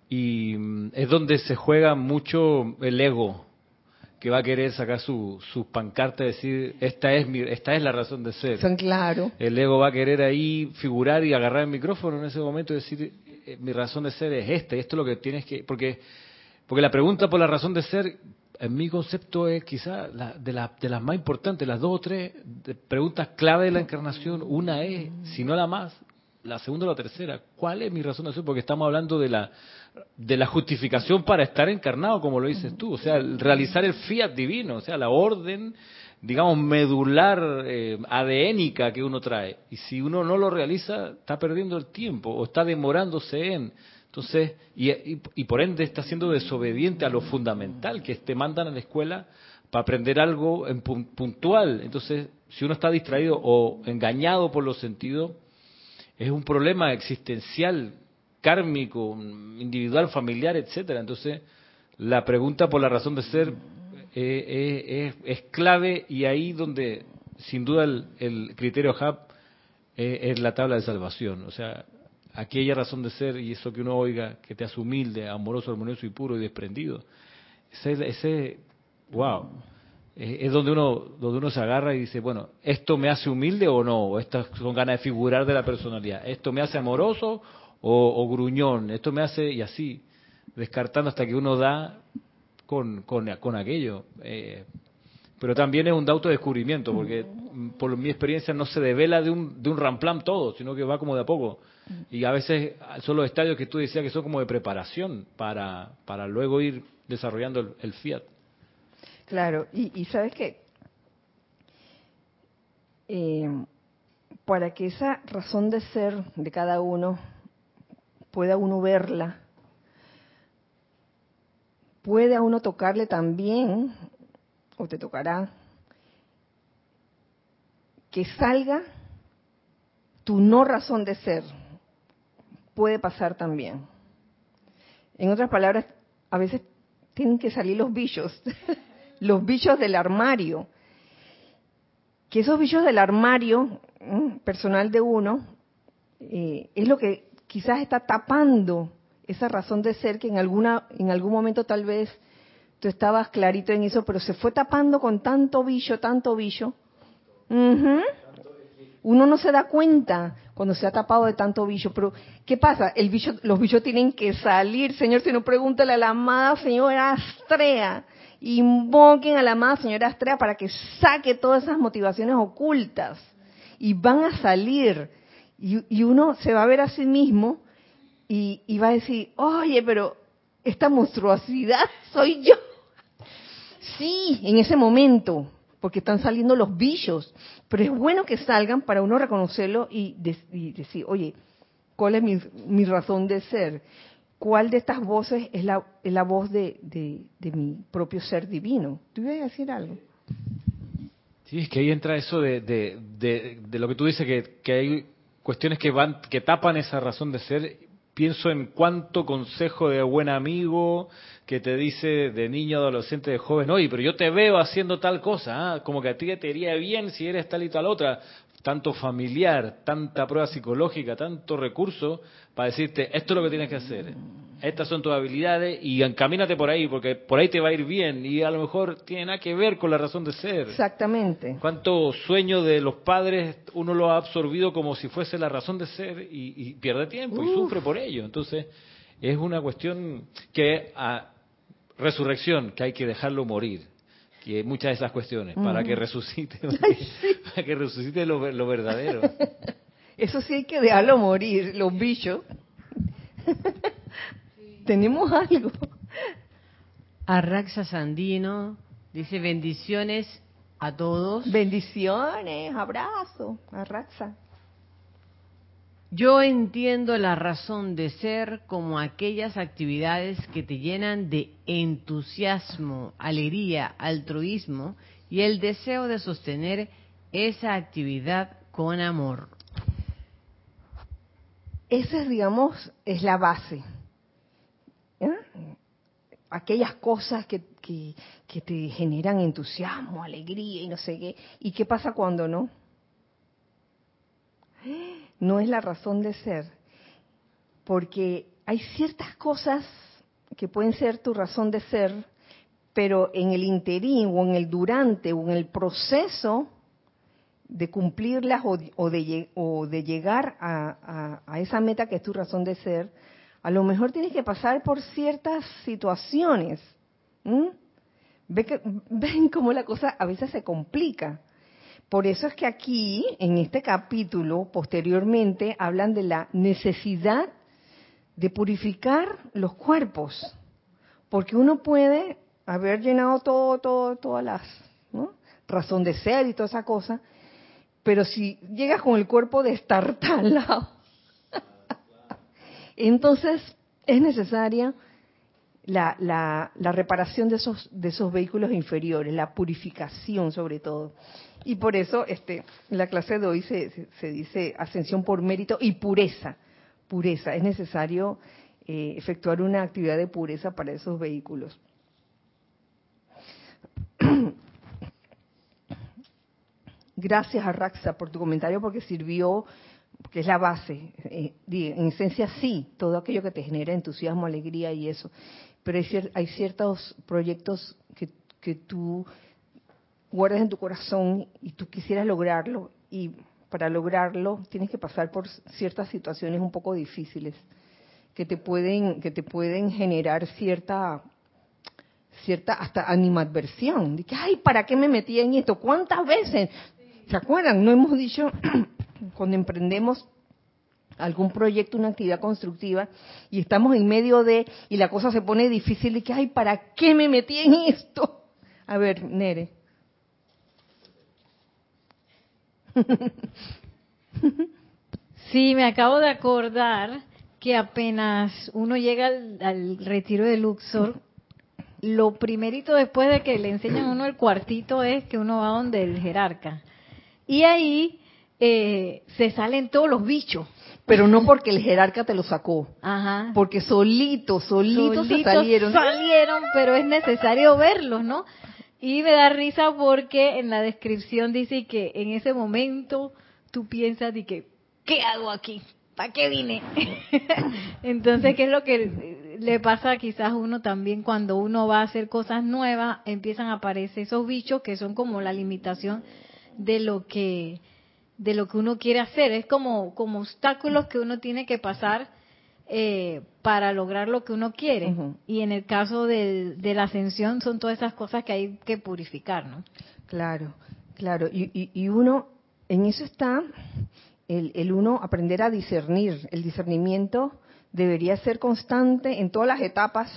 y mm, es donde se juega mucho el ego que va a querer sacar su, su pancarta y decir, esta es, mi, esta es la razón de ser. Son claro. El ego va a querer ahí figurar y agarrar el micrófono en ese momento y decir, eh, mi razón de ser es esta, y esto es lo que tienes que... Porque, porque la pregunta por la razón de ser, en mi concepto, es quizá la, de, la, de las más importantes, las dos o tres preguntas clave de la encarnación. Una es, si no la más, la segunda o la tercera, ¿cuál es mi razón de ser? Porque estamos hablando de la de la justificación para estar encarnado, como lo dices tú, o sea, realizar el fiat divino, o sea, la orden, digamos, medular, eh, adénica que uno trae. Y si uno no lo realiza, está perdiendo el tiempo o está demorándose en. Entonces, y, y, por ende está siendo desobediente a lo fundamental que te mandan a la escuela para aprender algo en puntual. Entonces, si uno está distraído o engañado por los sentidos, es un problema existencial kármico, individual, familiar, etcétera. Entonces, la pregunta por la razón de ser eh, eh, es, clave y ahí donde, sin duda, el, criterio HAP eh, es la tabla de salvación. O sea, aquella razón de ser y eso que uno oiga, que te hace humilde, amoroso, armonioso y puro y desprendido. Ese, ese wow, es donde uno, donde uno se agarra y dice, bueno, ¿esto me hace humilde o no? ¿O estas son ganas de figurar de la personalidad? ¿Esto me hace amoroso o, gruñón, esto me hace, y así, descartando hasta que uno da con, con, aquello. Eh, pero también es un autodescubrimiento, porque por mi experiencia no se devela de un, de un ramplam todo, sino que va como de a poco. Y a veces son los estadios que tú decías que son como de preparación para, para luego ir desarrollando el, fiat. Claro, y, sabes que eh, para que esa razón de ser de cada uno pueda uno verla, puede a uno tocarle también, o te tocará, que salga tu no razón de ser. Puede pasar también. En otras palabras, a veces tienen que salir los bichos, los bichos del armario. Que esos bichos del armario mm, personal de uno eh, es lo que quizás está tapando esa razón de ser que en alguna en algún momento tal vez tú estabas clarito en eso, pero se fue tapando con tanto billo, tanto billo. Uno no se da cuenta cuando se ha tapado de tanto bicho. Pero, ¿qué pasa? El bicho, los bichos tienen que salir, Señor, si no pregúntale a la amada señora Astrea. Invoquen a la amada señora Astrea para que saque todas esas motivaciones ocultas. Y van a salir. Y, uno se va a ver a sí mismo y, y va a decir, oye, pero esta monstruosidad soy yo. Sí, en ese momento, porque están saliendo los bichos, pero es bueno que salgan para uno reconocerlo y, decir, oye, ¿cuál es mi, razón de ser? ¿Cuál de estas voces es la, la voz de, mi propio ser divino? ¿Tú ibas a decir algo? Sí, es que ahí entra eso de, lo que tú dices, que, que hay cuestiones que van que tapan esa razón de ser pienso en cuánto consejo de buen amigo que te dice de niño, adolescente, de joven, oye, pero yo te veo haciendo tal cosa, ¿ah? como que a ti te iría bien si eres tal y tal otra tanto familiar, tanta prueba psicológica, tanto recurso para decirte, esto es lo que tienes que hacer, estas son tus habilidades y encamínate por ahí, porque por ahí te va a ir bien y a lo mejor tiene nada que ver con la razón de ser. Exactamente. Cuánto sueño de los padres uno lo ha absorbido como si fuese la razón de ser y, pierde tiempo y sufre por ello. Entonces, es una cuestión que a resurrección, que hay que dejarlo morir que muchas de esas cuestiones, para que resucite, para que resucite lo, verdadero. Eso sí hay que dejarlo morir, los bichos. Tenemos algo. Arraxa Sandino dice bendiciones a todos. Bendiciones, abrazo, Arraxa. Yo entiendo la razón de ser como aquellas actividades que te llenan de entusiasmo, alegría, altruismo y el deseo de sostener esa actividad con amor. Esa, es, digamos, es la base. Aquellas cosas que, que, que te generan entusiasmo, alegría y no sé qué. ¿Y qué pasa cuando no? No es la razón de ser, porque hay ciertas cosas que pueden ser tu razón de ser, pero en el interín o en el durante o en el proceso de cumplirlas o de, llegar a, esa meta que es tu razón de ser, a lo mejor tienes que pasar por ciertas situaciones. ven cómo la cosa a veces se complica. Por eso es que aquí, en este capítulo, posteriormente, hablan de la necesidad de purificar los cuerpos. Porque uno puede haber llenado todo, todo, todas las, ¿no? Razón de ser y toda esa cosa, pero si llegas con el cuerpo destartalado, entonces es necesaria la, la, la, reparación de esos, de esos vehículos inferiores, la purificación sobre todo. Y por eso este, la clase de hoy se, se, dice ascensión por mérito y pureza. Pureza. Es necesario eh, efectuar una actividad de pureza para esos vehículos. Gracias a Raxa por tu comentario porque sirvió, que es la base. Eh, en esencia sí, todo aquello que te genera entusiasmo, alegría y eso. Pero hay, hay ciertos proyectos que, que tú guardas en tu corazón y tú quisieras lograrlo y para lograrlo tienes que pasar por ciertas situaciones un poco difíciles que te pueden que te pueden generar cierta cierta hasta animadversión. De que ay para qué me metí en esto cuántas veces se acuerdan no hemos dicho cuando emprendemos algún proyecto una actividad constructiva y estamos en medio de y la cosa se pone difícil y que ay para qué me metí en esto a ver Nere Sí, me acabo de acordar que apenas uno llega al, retiro de Luxor, lo primerito después de que le enseñan a uno el cuartito es que uno va donde el jerarca. Y ahí eh, se salen todos los bichos. Pero no porque el jerarca te lo sacó. Ajá. Porque solitos, solitos, se salieron. Salieron, pero es necesario verlos, ¿no? Y me da risa porque en la descripción dice que en ese momento tú piensas de que, ¿qué hago aquí? ¿Para qué vine? Entonces, ¿qué es lo que le pasa quizás uno también cuando uno va a hacer cosas nuevas? Empiezan a aparecer esos bichos que son como la limitación de lo que de lo que uno quiere hacer. Es como, como obstáculos que uno tiene que pasar eh, para lograr lo que uno quiere. Y en el caso de, de la ascensión son todas esas cosas que hay que purificar, ¿no? Claro, claro. Y, y- y uno, en eso está el, el uno aprender a discernir. El discernimiento debería ser constante en todas las etapas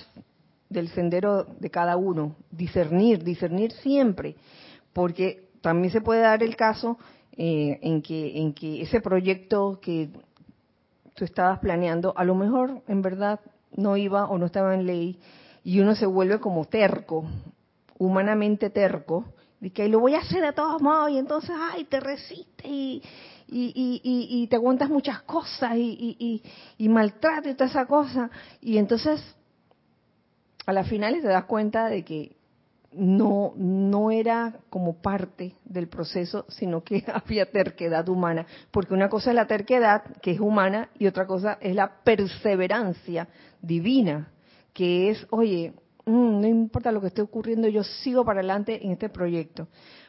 del sendero de cada uno. Discernir, discernir siempre. Porque también se puede dar el caso eh, en, que, en que ese proyecto que tú estabas planeando, a lo mejor en verdad no iba o no estaba en ley y uno se vuelve como terco, humanamente terco, de que lo voy a hacer de todos modos y entonces, ay, te resiste y, y, te aguantas muchas cosas y, y maltrato y toda esa cosa. Y entonces, a las finales te das cuenta de que no, no era como parte del proceso, sino que había terquedad humana. Porque una cosa es la terquedad, que es humana, y otra cosa es la perseverancia divina, que es, oye, mm, no importa lo que esté ocurriendo, yo sigo para adelante en este proyecto.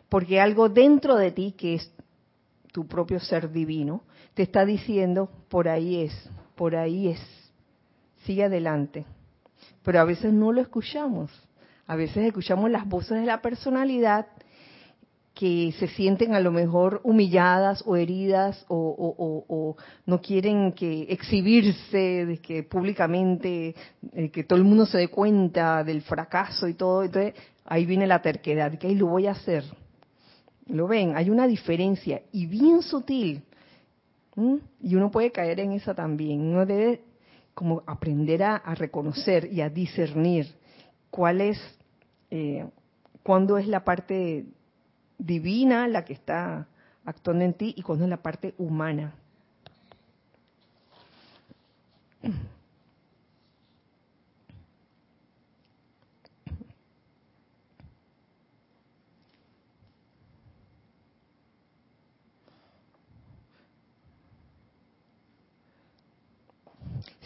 Porque algo dentro de ti, que es tu propio ser divino, te está diciendo, por ahí es, por ahí es, sigue adelante. Pero a veces no lo escuchamos. A veces escuchamos las voces de la personalidad que se sienten a lo mejor humilladas o heridas o, no quieren que exhibirse de que públicamente eh, que todo el mundo se dé cuenta del fracaso y todo. Entonces ahí viene la terquedad que ahí lo voy a hacer lo ven hay una diferencia y bien sutil y uno puede caer en esa también. Uno debe como aprender a reconocer y a discernir cuál es eh, cuándo es la parte divina la que está actuando en ti y cuándo es la parte humana.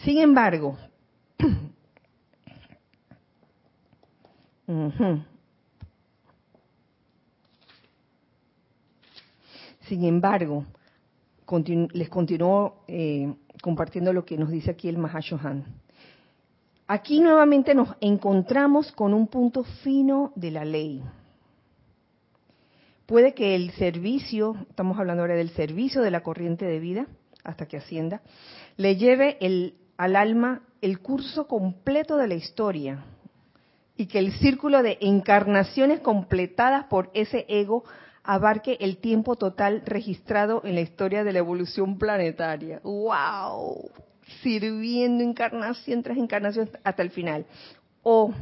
Sin embargo, Sin embargo, les continúo eh, compartiendo lo que nos dice aquí el Mahashohan. Aquí nuevamente nos encontramos con un punto fino de la ley. Puede que el servicio, estamos hablando ahora del servicio de la corriente de vida, hasta que ascienda, le lleve el- al alma el curso completo de la historia y que el círculo de encarnaciones completadas por ese ego abarque el tiempo total registrado en la historia de la evolución planetaria. ¡Wow! Sirviendo encarnación tras encarnación hasta el final. O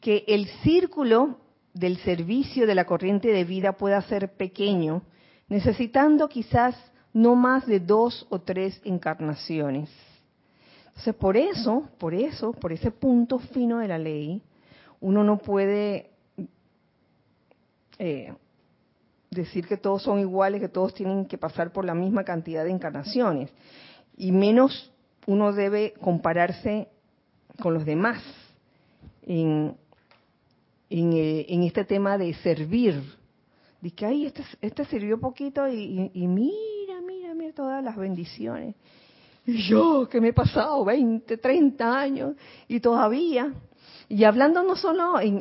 que el círculo del servicio de la corriente de vida pueda ser pequeño, necesitando quizás no más de dos o tres encarnaciones. Entonces, por eso, por eso, por ese punto fino de la ley, uno no puede eh, decir que todos son iguales, que todos tienen que pasar por la misma cantidad de encarnaciones. Y menos uno debe compararse con los demás en, en, eh, este tema de servir. De que, ay, este, este sirvió poquito y, y- y mira, mira, mira todas las bendiciones. Y yo, que me he pasado 20, 30 años y todavía. Y hablando no solo en,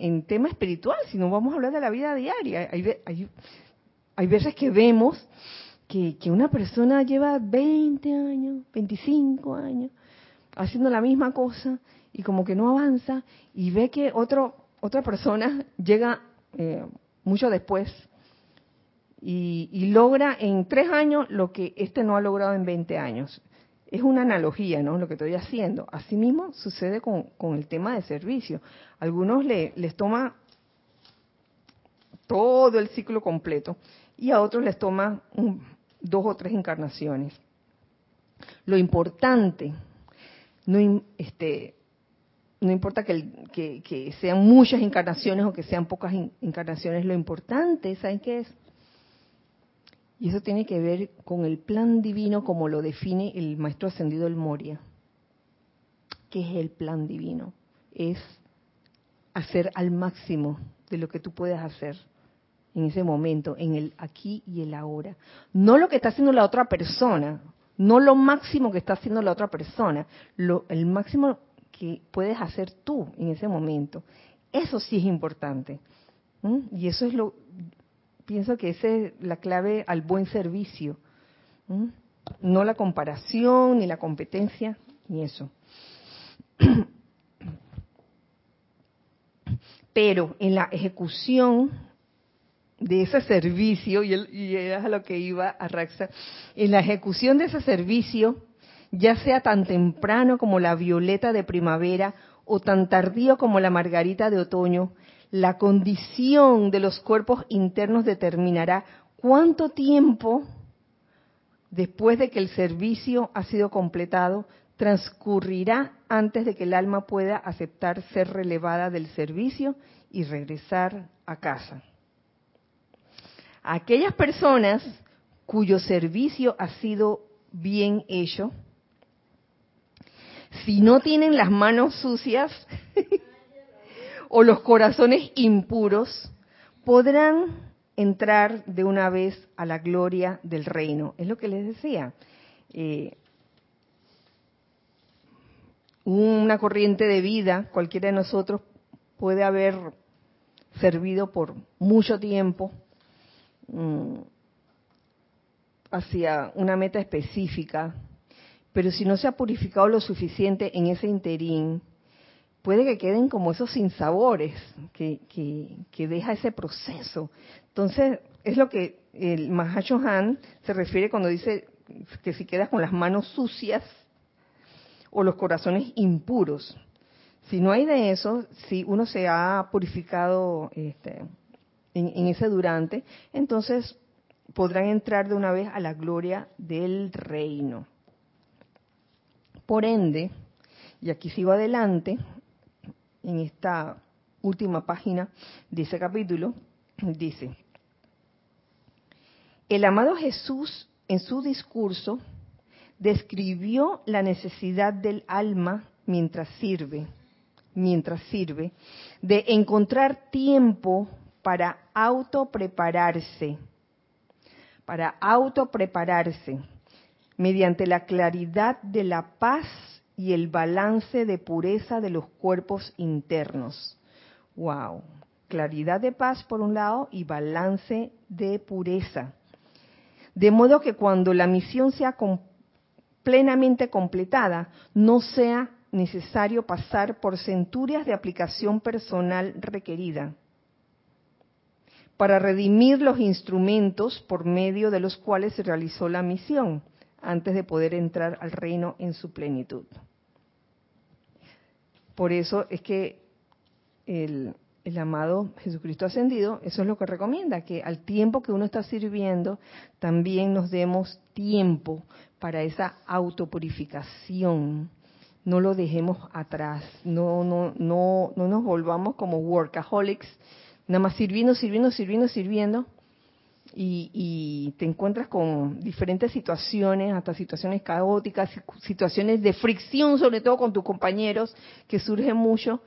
en, tema espiritual, sino vamos a hablar de la vida diaria. Hay, hay, hay veces que vemos que, que una persona lleva 20 años, 25 años, haciendo la misma cosa y como que no avanza y ve que otro, otra persona llega eh, mucho después y, y logra en tres años lo que este no ha logrado en 20 años. Es una analogía, ¿no? Lo que estoy haciendo. Asimismo sucede con, con el tema de servicio. Algunos le- les toma todo el ciclo completo y a otros les toma dos o tres encarnaciones. Lo importante, no, este, no importa que, que- sean muchas encarnaciones o que sean pocas encarnaciones, lo importante, ¿saben qué es? Y eso tiene que ver con el plan divino como lo define el maestro ascendido del Moria. ¿Qué es el plan divino? Es hacer al máximo de lo que tú puedes hacer en ese momento, en el aquí y el ahora. No lo que está haciendo la otra persona, no lo máximo que está haciendo la otra persona, lo, el máximo que puedes hacer tú en ese momento. Eso sí es importante. Y eso es lo, pienso que esa es la clave al buen servicio. No la comparación, ni la competencia, ni eso. Pero en la ejecución de ese servicio, y, y era lo que iba a Raxa, en la ejecución de ese servicio, ya sea tan temprano como la violeta de primavera o tan tardío como la margarita de otoño, la condición de los cuerpos internos determinará cuánto tiempo después de que el servicio ha sido completado transcurrirá antes de que el alma pueda aceptar ser relevada del servicio y regresar a casa. Aquellas personas cuyo servicio ha sido bien hecho, si no tienen las manos sucias o los corazones impuros, podrán entrar de una vez a la gloria del reino. Es lo que les decía. Eh, una corriente de vida, cualquiera de nosotros puede haber servido por mucho tiempo, Mm, hacia una meta específica, pero si no se ha purificado lo suficiente en ese interín, puede que queden como esos sinsabores que, deja ese proceso. Entonces, es lo que el Han se refiere cuando dice que si quedas con las manos sucias o los corazones impuros. Si no hay de eso, si uno se ha purificado este, en, ese durante, entonces podrán entrar de una vez a la gloria del reino. Por ende, y aquí sigo adelante, en esta última página de ese capítulo, dice, el amado Jesús en su discurso describió la necesidad del alma mientras sirve, mientras sirve, de encontrar tiempo para autoprepararse, para autoprepararse mediante la claridad de la paz y el balance de pureza de los cuerpos internos. Wow, claridad de paz por un lado y balance de pureza. De modo que cuando la misión sea plenamente completada, no sea necesario pasar por centurias de aplicación personal requerida para redimir los instrumentos por medio de los cuales se realizó la misión antes de poder entrar al reino en su plenitud. Por eso es que el, amado Jesucristo ascendido, eso es lo que recomienda, que al tiempo que uno está sirviendo, también nos demos tiempo para esa autopurificación. No lo dejemos atrás, no, no, no, no nos volvamos como workaholics nada más sirviendo, sirviendo, sirviendo, sirviendo, y, te encuentras con diferentes situaciones, hasta situaciones caóticas, situaciones de fricción, sobre todo con tus compañeros, que surgen mucho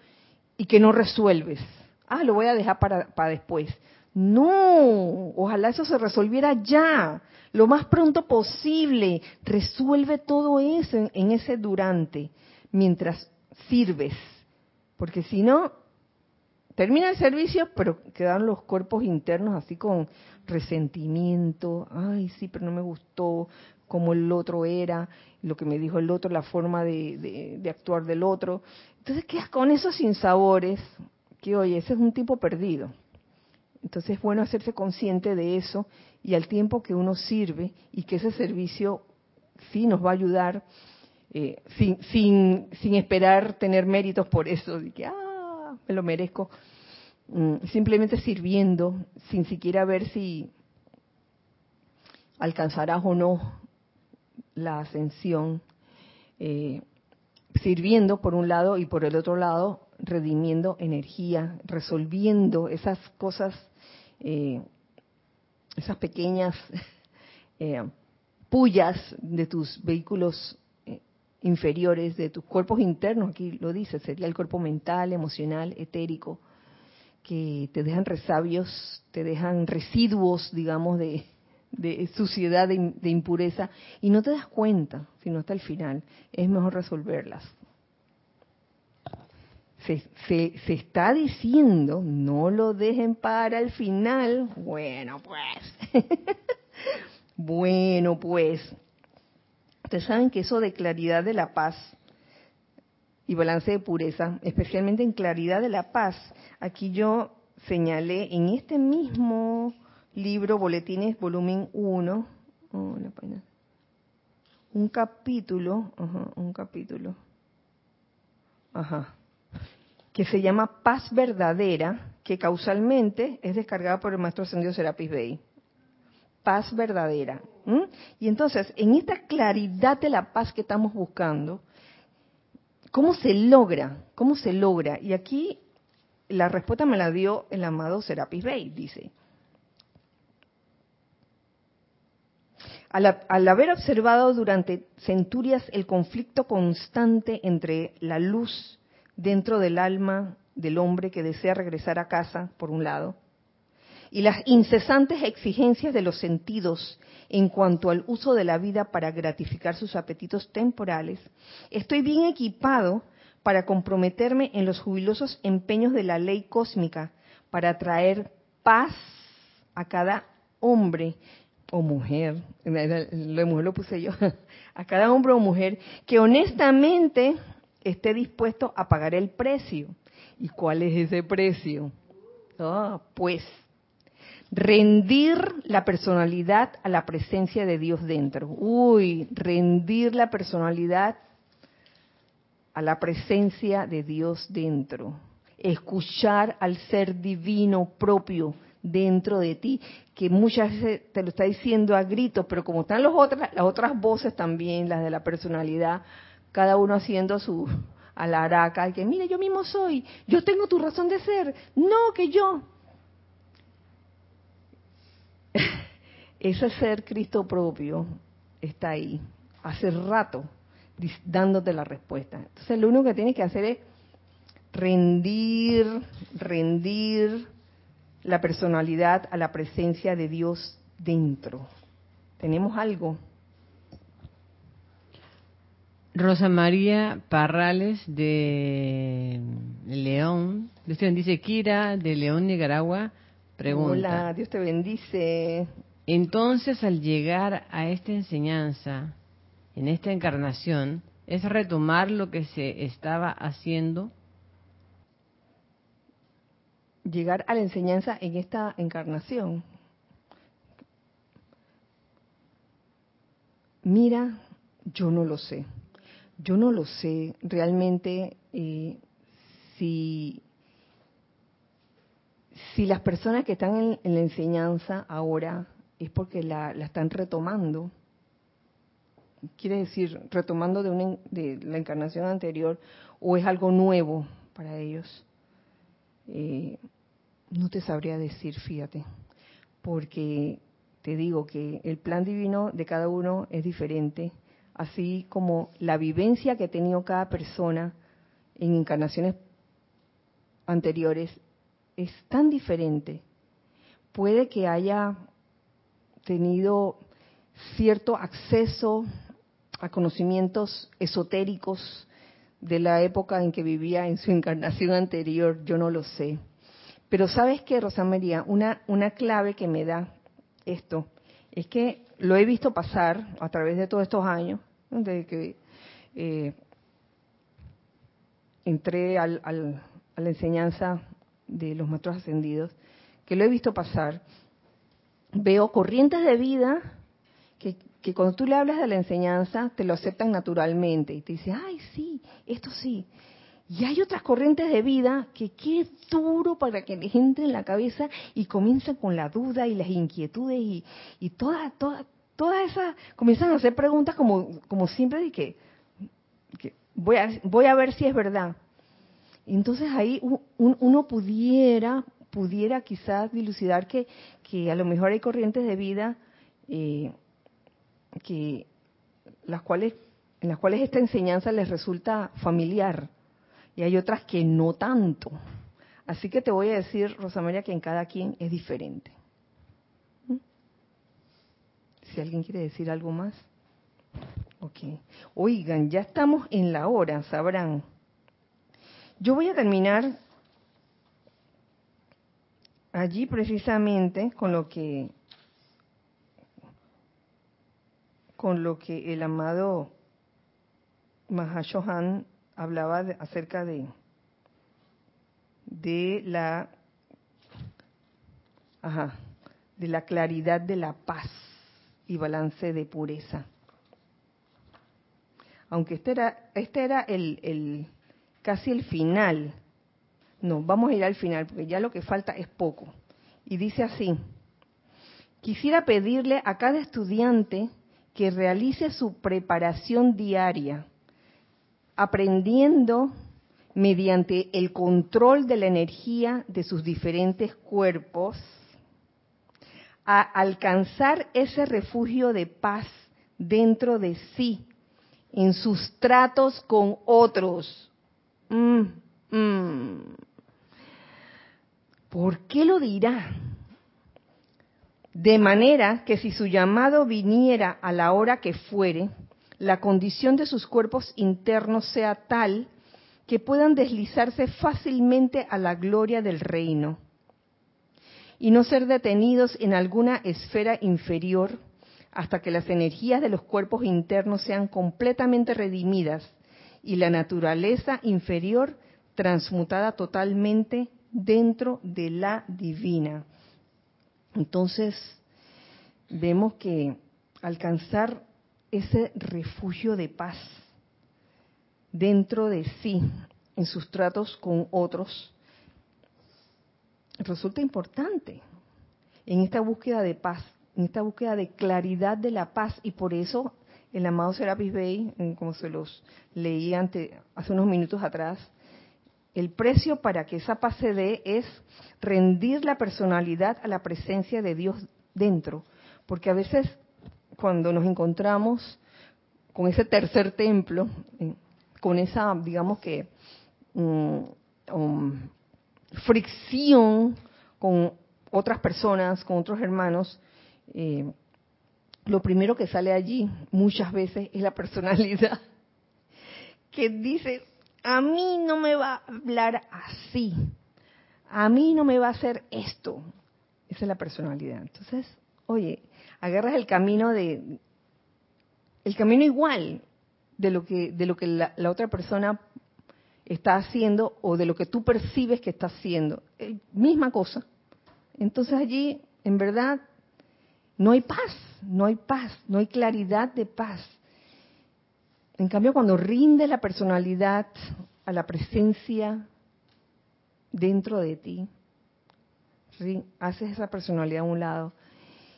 y que no resuelves. Ah, lo voy a dejar para, después. No, ojalá eso se resolviera ya, lo más pronto posible. Resuelve todo eso en ese durante, mientras sirves. Porque si no, termina el servicio, pero quedan los cuerpos internos así con resentimiento, ay, sí, pero no me gustó como el otro era, lo que me dijo el otro, la forma de, actuar del otro. Entonces quedas con esos sinsabores, que oye, ese es un tipo perdido. Entonces es bueno hacerse consciente de eso y al tiempo que uno sirve y que ese servicio sí nos va a ayudar eh, sin, sin, sin esperar tener méritos por eso, de que, ah, me lo merezco, simplemente sirviendo sin siquiera ver si alcanzarás o no la ascensión, eh, sirviendo por un lado y por el otro lado redimiendo energía, resolviendo esas cosas, eh, esas pequeñas eh, pullas de tus vehículos inferiores de tus cuerpos internos, aquí lo dice, sería el cuerpo mental, emocional, etérico, que te dejan resabios, te dejan residuos, digamos, de, suciedad, de, de impureza, y no te das cuenta, sino hasta el final. Es mejor resolverlas. Se, se, se, está diciendo, no lo dejen para el final. Bueno, pues. bueno, pues. Ustedes saben que eso de claridad de la paz y balance de pureza, especialmente en claridad de la paz, aquí yo señalé en este mismo libro, Boletines, volumen 1, oh, un capítulo, ajá, un capítulo, ajá, que se llama Paz Verdadera, que causalmente es descargada por el maestro ascendido Serapis Bey. Paz verdadera. Y entonces, en esta claridad de la paz que estamos buscando, ¿cómo se logra? ¿Cómo se logra? Y aquí la respuesta me la dio el amado Serapis Bey, dice. Al, al, haber observado durante centurias el conflicto constante entre la luz dentro del alma del hombre que desea regresar a casa, por un lado, y las incesantes exigencias de los sentidos en cuanto al uso de la vida para gratificar sus apetitos temporales, estoy bien equipado para comprometerme en los jubilosos empeños de la ley cósmica para traer paz a cada hombre o mujer, lo mujer lo puse yo, a cada hombre o mujer que honestamente esté dispuesto a pagar el precio. ¿Y cuál es ese precio? Ah, pues rendir la personalidad a la presencia de Dios dentro. Uy, rendir la personalidad a la presencia de Dios dentro. Escuchar al ser divino propio dentro de ti, que muchas veces te lo está diciendo a gritos, pero como están los otras, las otras voces también, las de la personalidad, cada uno haciendo su alaraca, que mire, yo mismo soy, yo tengo tu razón de ser, no que yo. Ese ser Cristo propio está ahí, hace rato, dándote la respuesta. Entonces lo único que tienes que hacer es rendir, rendir la personalidad a la presencia de Dios dentro. Tenemos algo. Rosa María Parrales de León, dice Kira de León, Nicaragua, pregunta. Hola, Dios te bendice. Entonces, al llegar a esta enseñanza, en esta encarnación, es retomar lo que se estaba haciendo. Llegar a la enseñanza en esta encarnación. Mira, yo no lo sé. Yo no lo sé realmente eh, si si las personas que están en, la enseñanza ahora es porque la, la, están retomando. Quiere decir, retomando de, una, de la encarnación anterior, o es algo nuevo para ellos. Eh, no te sabría decir, fíjate, porque te digo que el plan divino de cada uno es diferente, así como la vivencia que ha tenido cada persona en encarnaciones anteriores es tan diferente. Puede que haya tenido cierto acceso a conocimientos esotéricos de la época en que vivía en su encarnación anterior, yo no lo sé. Pero sabes qué, Rosa María, una, una clave que me da esto es que lo he visto pasar a través de todos estos años, desde que eh, entré al, al, a la enseñanza de los maestros ascendidos, que lo he visto pasar, veo corrientes de vida que, que, cuando tú le hablas de la enseñanza te lo aceptan naturalmente y te dicen, ay, sí, esto sí. Y hay otras corrientes de vida que qué duro para que les entre en la cabeza y comienzan con la duda y las inquietudes y, y todas, todas, todas esas, comienzan a hacer preguntas como, como siempre de que, que voy, a, voy a ver si es verdad. Entonces ahí un, uno pudiera, pudiera quizás dilucidar que, que a lo mejor hay corrientes de vida eh, que las cuales en las cuales esta enseñanza les resulta familiar y hay otras que no tanto. Así que te voy a decir, Rosa María, que en cada quien es diferente. ¿Mm? Si alguien quiere decir algo más. Oigan, ya estamos en la hora, sabrán. Yo voy a terminar allí precisamente con lo que con lo que el amado Mahashohan hablaba acerca de de la ajá, de la claridad de la paz y balance de pureza. Aunque este era, este era el, el casi el final. No, vamos a ir al final, porque ya lo que falta es poco. Y dice así, quisiera pedirle a cada estudiante que realice su preparación diaria, aprendiendo mediante el control de la energía de sus diferentes cuerpos, a alcanzar ese refugio de paz dentro de sí, en sus tratos con otros. Mm, mm. ¿Por qué lo dirá? De manera que si su llamado viniera a la hora que fuere, la condición de sus cuerpos internos sea tal que puedan deslizarse fácilmente a la gloria del reino y no ser detenidos en alguna esfera inferior hasta que las energías de los cuerpos internos sean completamente redimidas y la naturaleza inferior transmutada totalmente dentro de la divina. Entonces, vemos que alcanzar ese refugio de paz dentro de sí, en sus tratos con otros, resulta importante en esta búsqueda de paz, en esta búsqueda de claridad de la paz, y por eso el amado Serapis Bey, como se los leí hace unos minutos atrás, el precio para que esa paz se dé es rendir la personalidad a la presencia de Dios dentro, porque a veces cuando nos encontramos con ese tercer templo, con esa, digamos que, mm, um, fricción con otras personas, con otros hermanos, eh, lo primero que sale allí muchas veces es la personalidad que dice, a mí no me va a hablar así, a mí no me va a hacer esto. Esa es la personalidad. Entonces, oye, agarras el camino de, el camino igual, de lo que, de lo que la, otra persona está haciendo o de lo que tú percibes que está haciendo. Eh, misma cosa. Entonces allí, en verdad, no hay paz, no hay paz, no hay claridad de paz. En cambio, cuando rinde la personalidad a la presencia dentro de ti, haces esa personalidad a un lado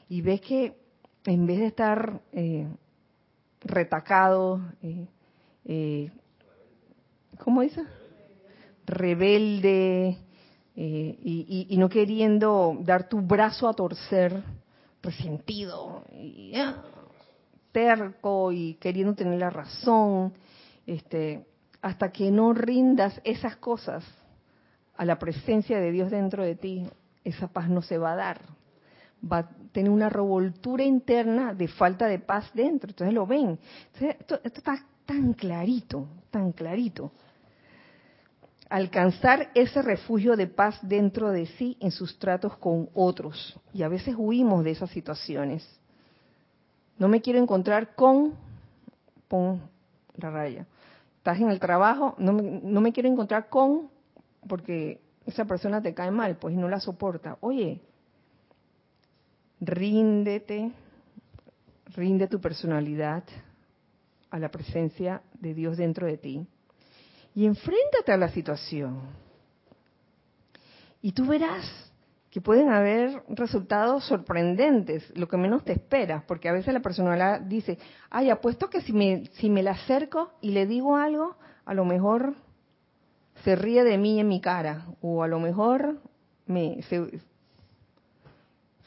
y ves que en vez de estar eh, retacado, eh, eh, ¿cómo? Rebelde eh, y, no queriendo dar tu brazo a torcer, resentido, y, ah, terco y queriendo tener la razón, este, hasta que no rindas esas cosas a la presencia de Dios dentro de ti, esa paz no se va a dar va a tener una revoltura interna de falta de paz dentro. Entonces lo ven. esto, está tan clarito, tan clarito. Alcanzar ese refugio de paz dentro de sí en sus tratos con otros. Y a veces huimos de esas situaciones. No me quiero encontrar con, pon la raya. Estás en el trabajo, no me, no me quiero encontrar con, porque esa persona te cae mal, pues no la soporta. Oye, ríndete, rinde tu personalidad a la presencia de Dios dentro de ti y enfréntate a la situación. Y tú verás que pueden haber resultados sorprendentes, lo que menos te esperas, porque a veces la personalidad dice, ay, apuesto que si me, si me la acerco y le digo algo, a lo mejor se ríe de mí en mi cara, o a lo mejor me,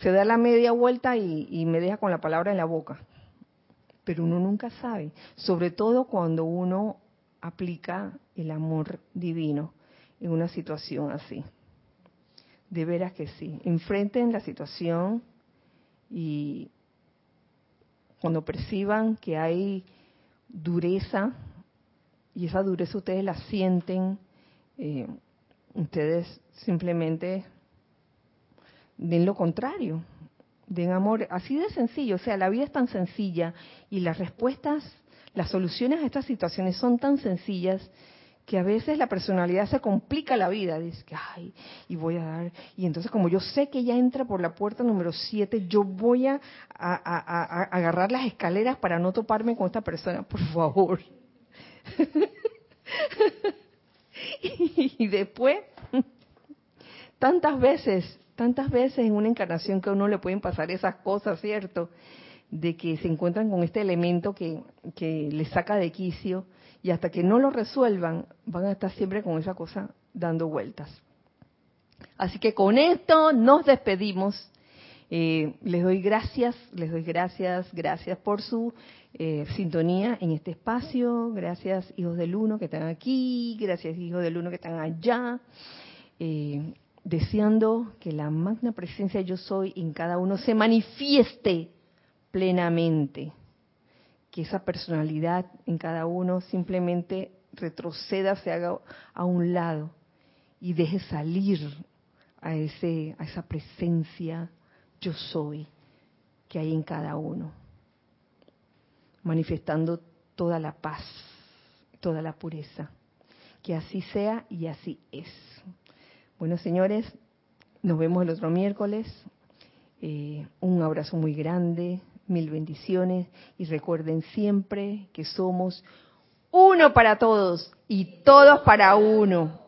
se da la media vuelta y, me deja con la palabra en la boca. Pero uno nunca sabe, sobre todo cuando uno aplica el amor divino en una situación así. De veras que sí. Enfrenten la situación y cuando perciban que hay dureza, y esa dureza ustedes la sienten, eh, ustedes simplemente den lo contrario, den amor, así de sencillo, o sea, la vida es tan sencilla y las respuestas, las soluciones a estas situaciones son tan sencillas que a veces la personalidad se complica la vida, dice que, ay, y voy a dar, y entonces como yo sé que ella entra por la puerta número 7, yo voy a, agarrar las escaleras para no toparme con esta persona, por favor. y después, tantas veces, tantas veces en una encarnación que a uno le pueden pasar esas cosas, ¿cierto? De que se encuentran con este elemento que, que les saca de quicio y hasta que no lo resuelvan van a estar siempre con esa cosa dando vueltas. Así que con esto nos despedimos. Eh, les doy gracias, les doy gracias, gracias por su eh, sintonía en este espacio. Gracias hijos del uno que están aquí, gracias hijos del uno que están allá. Eh, deseando que la magna presencia yo soy en cada uno se manifieste plenamente que esa personalidad en cada uno simplemente retroceda, se haga a un lado y deje salir a ese a esa presencia yo soy que hay en cada uno, manifestando toda la paz, toda la pureza. Que así sea y así es. Bueno, señores, nos vemos el otro miércoles. Eh, un abrazo muy grande mil bendiciones y recuerden siempre que somos uno para todos y todos para uno.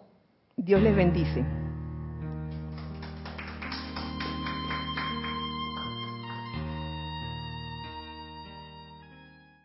Dios les bendice.